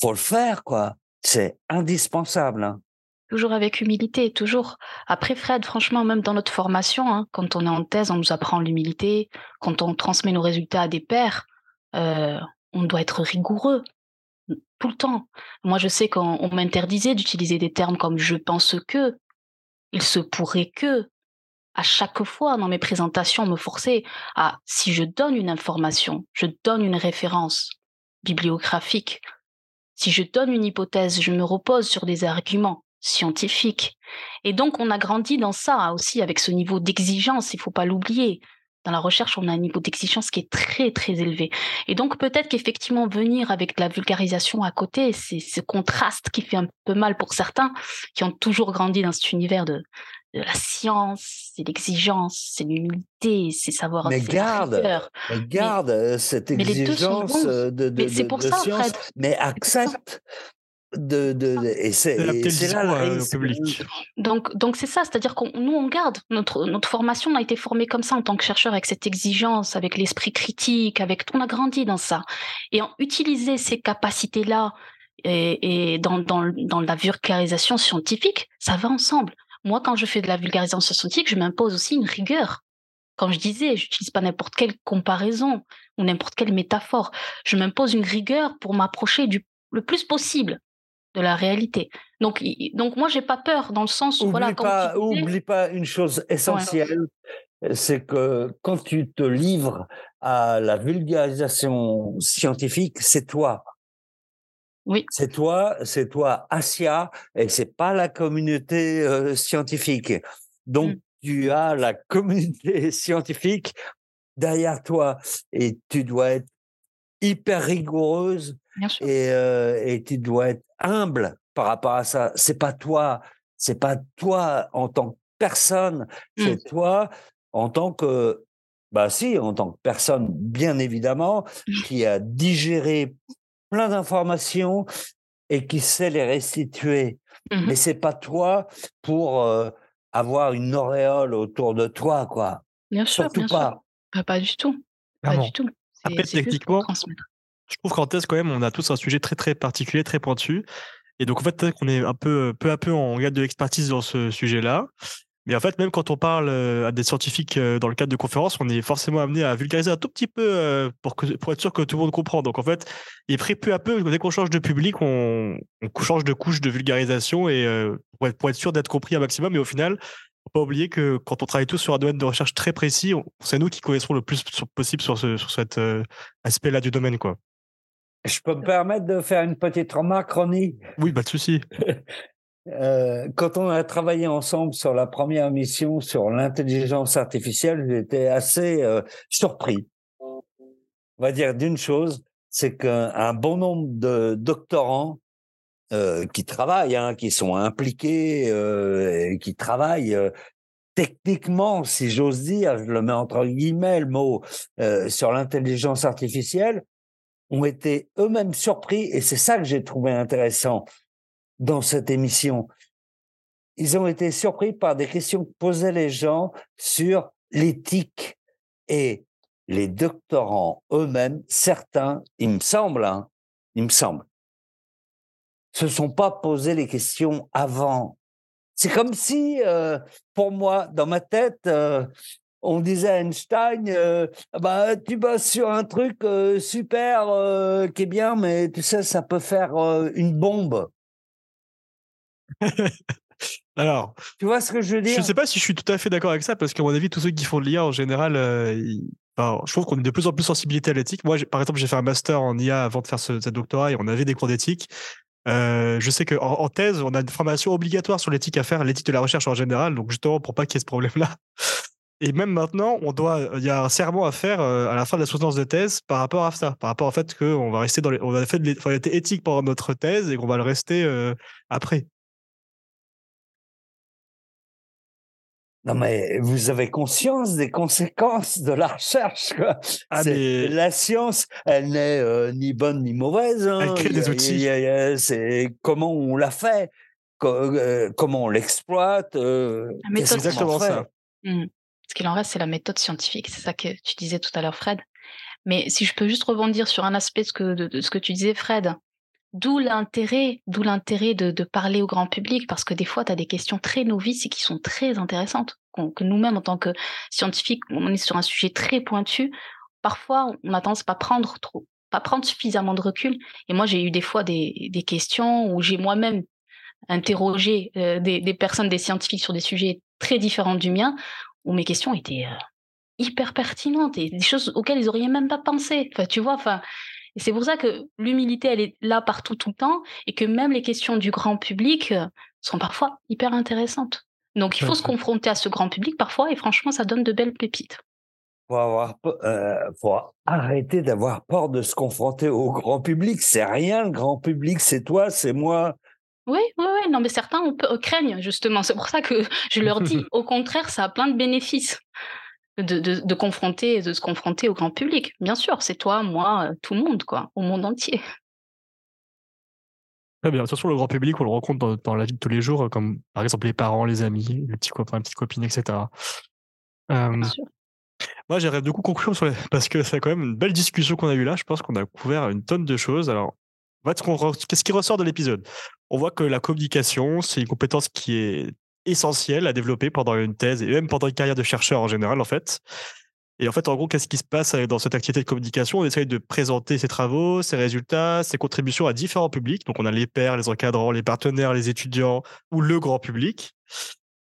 faut le faire, quoi. C'est indispensable. Hein. Toujours avec humilité, toujours. Après, Fred, franchement, même dans notre formation, hein, quand on est en thèse, on nous apprend l'humilité. Quand on transmet nos résultats à des pairs, euh, on doit être rigoureux tout le temps. Moi, je sais qu'on m'interdisait d'utiliser des termes comme je pense que, il se pourrait que. À chaque fois, dans mes présentations, on me forçait à, si je donne une information, je donne une référence, bibliographique. Si je donne une hypothèse, je me repose sur des arguments scientifiques. Et donc, on a grandi dans ça aussi, avec ce niveau d'exigence, il faut pas l'oublier. Dans la recherche, on a un niveau d'exigence qui est très, très élevé. Et donc, peut-être qu'effectivement, venir avec de la vulgarisation à côté, c'est ce contraste qui fait un peu mal pour certains qui ont toujours grandi dans cet univers de, de la science, c'est l'exigence, c'est l'humilité, c'est savoir. Mais garde, mais garde euh, cette exigence euh, de, de, de, pour ça, science, mais accepte. De, de, et c'est là le public. Donc, donc c'est ça, c'est-à-dire qu'on nous on garde notre notre formation, on a été formé comme ça en tant que chercheur avec cette exigence, avec l'esprit critique, avec on a grandi dans ça et en utiliser ces capacités là et, et dans, dans dans la vulgarisation scientifique, ça va ensemble. Moi, quand je fais de la vulgarisation scientifique, je m'impose aussi une rigueur. Comme je disais, j'utilise pas n'importe quelle comparaison ou n'importe quelle métaphore. Je m'impose une rigueur pour m'approcher du le plus possible de la réalité. Donc, donc moi, j'ai pas peur dans le sens où voilà. Pas, Oublie pas une chose essentielle, c'est que quand tu te livres à la vulgarisation scientifique, c'est toi. Oui. C'est toi, c'est toi, Asia, et c'est pas la communauté euh, scientifique. Donc, mmh. tu as la communauté scientifique derrière toi, et tu dois être hyper rigoureuse et, euh, et tu dois être humble par rapport à ça. C'est pas toi, c'est pas toi en tant que personne, mmh. c'est toi en tant que bah si, en tant que personne, bien évidemment, mmh. qui a digéré plein d'informations et qui sait les restituer. Mmh Mais c'est pas toi pour euh, avoir une auréole autour de toi, quoi. Bien sûr, Surtout bien pas. Sûr. Pas du tout. Pas du tout. Après, techniquement, je trouve qu'en thèse, quand même, on a tous un sujet très très particulier, très pointu. Et donc, en fait, qu'on est un peu, peu à peu en garde de l'expertise dans ce sujet-là. Mais en fait, même quand on parle euh, à des scientifiques euh, dans le cadre de conférences, on est forcément amené à vulgariser un tout petit peu euh, pour, que, pour être sûr que tout le monde comprend. Donc en fait, il est peu à peu, dès qu'on change de public, on, on, change de couche de vulgarisation et pour, être, pour, être, sûr d'être compris un maximum. Mais au final, faut pas oublier que quand on travaille tous sur un domaine de recherche très précis, c'est nous qui connaissons le plus possible sur, ce, sur cet aspect-là du domaine. quoi. Je peux me permettre de faire une petite remarque, Ronnie? Oui, pas de souci. Euh, quand on a travaillé ensemble sur la première mission sur l'intelligence artificielle, j'étais assez euh, surpris. On va dire d'une chose, c'est qu'un bon nombre de doctorants euh, qui travaillent, hein, qui sont impliqués, et qui travaillent techniquement, si j'ose dire, je le mets entre guillemets le mot, sur l'intelligence artificielle, ont été eux-mêmes surpris, et c'est ça que j'ai trouvé intéressant dans cette émission. Ils ont été surpris par des questions que posaient les gens sur l'éthique. Et les doctorants eux-mêmes, certains, il me semble, hein, il me semble, se sont pas posé les questions avant. C'est comme si, euh, pour moi, dans ma tête, euh, on disait à Einstein, euh, bah, tu bosses sur un truc euh, super euh, qui est bien, mais tu sais, ça peut faire euh, une bombe. Alors, Tu vois ce que je veux dire je ne sais pas si je suis tout à fait d'accord avec ça, parce qu'à mon avis, tous ceux qui font de l'IA en général, ils- je trouve qu'on est de plus en plus sensibilité à l'éthique. Moi, par exemple, j'ai fait un master en IA avant de faire ce, ce doctorat et on avait des cours d'éthique. Euh, je sais qu'en en thèse, on a une formation obligatoire sur l'éthique à faire, l'éthique de la recherche en général, donc justement pour pas qu'il y ait ce problème-là. Et même maintenant, on doit, il y a un serment à faire euh, à la fin de la soutenance de thèse par rapport à ça, par rapport au fait qu'on va rester dans les, on a fait de a été éthique pendant notre thèse et qu'on va le rester euh, après. Non, mais vous avez conscience des conséquences de la recherche. Quoi. Ah, C'est- mais- La science, elle n'est euh, ni bonne ni mauvaise. hein. Elle crée des outils. C'est comment on l'a fait, co- euh, comment on l'exploite. euh, en exactement ça. Ce qu'il en reste, c'est la méthode scientifique. C'est ça que tu disais tout à l'heure, Fred. Mais si je peux juste rebondir sur un aspect de ce que, tu disais, Fred, d'où l'intérêt, d'où l'intérêt de, parler au grand public, parce que des fois, tu as des questions très novices et qui sont très intéressantes, que nous-mêmes, en tant que scientifiques, on est sur un sujet très pointu. Parfois, on a tendance à pas prendre pas prendre suffisamment de recul. Et moi, j'ai eu des fois des, des questions où j'ai moi-même interrogé euh, des personnes, des scientifiques sur des sujets très différents du mien, où mes questions étaient euh, hyper pertinentes et des choses auxquelles ils auraient même pas pensé. Enfin, tu vois, enfin, c'est pour ça que l'humilité, elle est là partout tout le temps et que même les questions du grand public euh, sont parfois hyper intéressantes. Donc, il faut se confronter à ce grand public parfois et franchement, ça donne de belles pépites. Faut avoir, euh, faut arrêter d'avoir peur de se confronter au grand public. C'est rien, le grand public, c'est toi, c'est moi. Oui, oui, oui. Non, mais certains on peut, craignent justement. C'est pour ça que je leur dis, au contraire, ça a plein de bénéfices de, de, de confronter, de se confronter au grand public. Bien sûr, c'est toi, moi, euh, tout le monde, quoi, au monde entier. Très bien. Surtout le grand public, on le rencontre dans, dans la vie de tous les jours, euh, comme par exemple les parents, les amis, les petits copains, les petites copines, etc. Euh, Bien sûr. moi, j'aimerais du coup conclure sur les... parce que c'est quand même une belle discussion qu'on a eue là. Je pense qu'on a couvert une tonne de choses. Alors, fait, qu'est-ce qui ressort de l'épisode? On voit que la communication, c'est une compétence qui est essentielle à développer pendant une thèse et même pendant une carrière de chercheur en général, en fait. Et en fait, en gros, qu'est-ce qui se passe euh, dans cette activité de communication? On essaye de présenter ses travaux, ses résultats, ses contributions à différents publics. Donc, on a les pairs, les encadrants, les partenaires, les étudiants ou le grand public.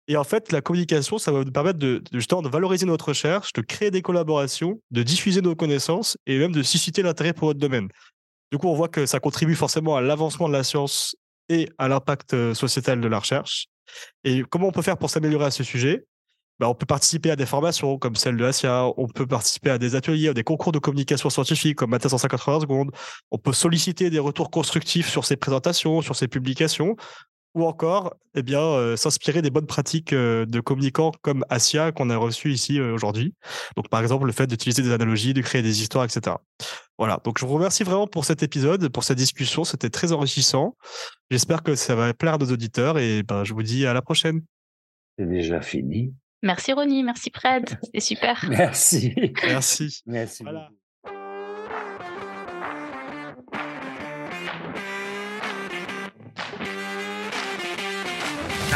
Et en fait, la communication, ça va nous permettre de- justement de valoriser notre recherche, de créer des collaborations, de diffuser nos connaissances et même de susciter l'intérêt pour votre domaine. Du coup, on voit que ça contribue forcément à l'avancement de la science et à l'impact euh, sociétal de la recherche. Et comment on peut faire pour s'améliorer à ce sujet? Bah, on peut participer à des formations comme celle de Asia, on peut participer à des ateliers, à des concours de communication scientifique comme Maths en 180 secondes, on peut solliciter des retours constructifs sur ses présentations, sur ses publications, ou encore eh bien, euh, s'inspirer des bonnes pratiques euh, de communicants comme Asia qu'on a reçu ici euh, aujourd'hui. Donc par exemple le fait d'utiliser des analogies, de créer des histoires, etc. Voilà, donc je vous remercie vraiment pour cet épisode, pour cette discussion, c'était très enrichissant. J'espère que ça va plaire à nos auditeurs et ben, je vous dis à la prochaine. C'est déjà fini. Merci Ronnie, merci Fred, c'était super. Merci. Merci. Merci. Voilà. beaucoup.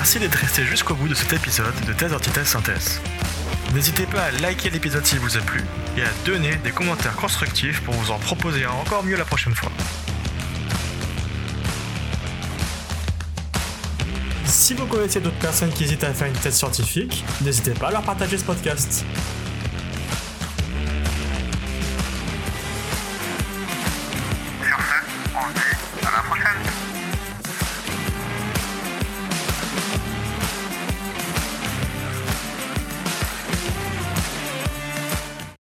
Merci d'être resté jusqu'au bout de cet épisode de Thèse, Antithèse, Synthèse. N'hésitez pas à liker l'épisode s'il vous a plu et à donner des commentaires constructifs pour vous en proposer encore mieux la prochaine fois. Si vous connaissez d'autres personnes qui hésitent à faire une thèse scientifique, n'hésitez pas à leur partager ce podcast.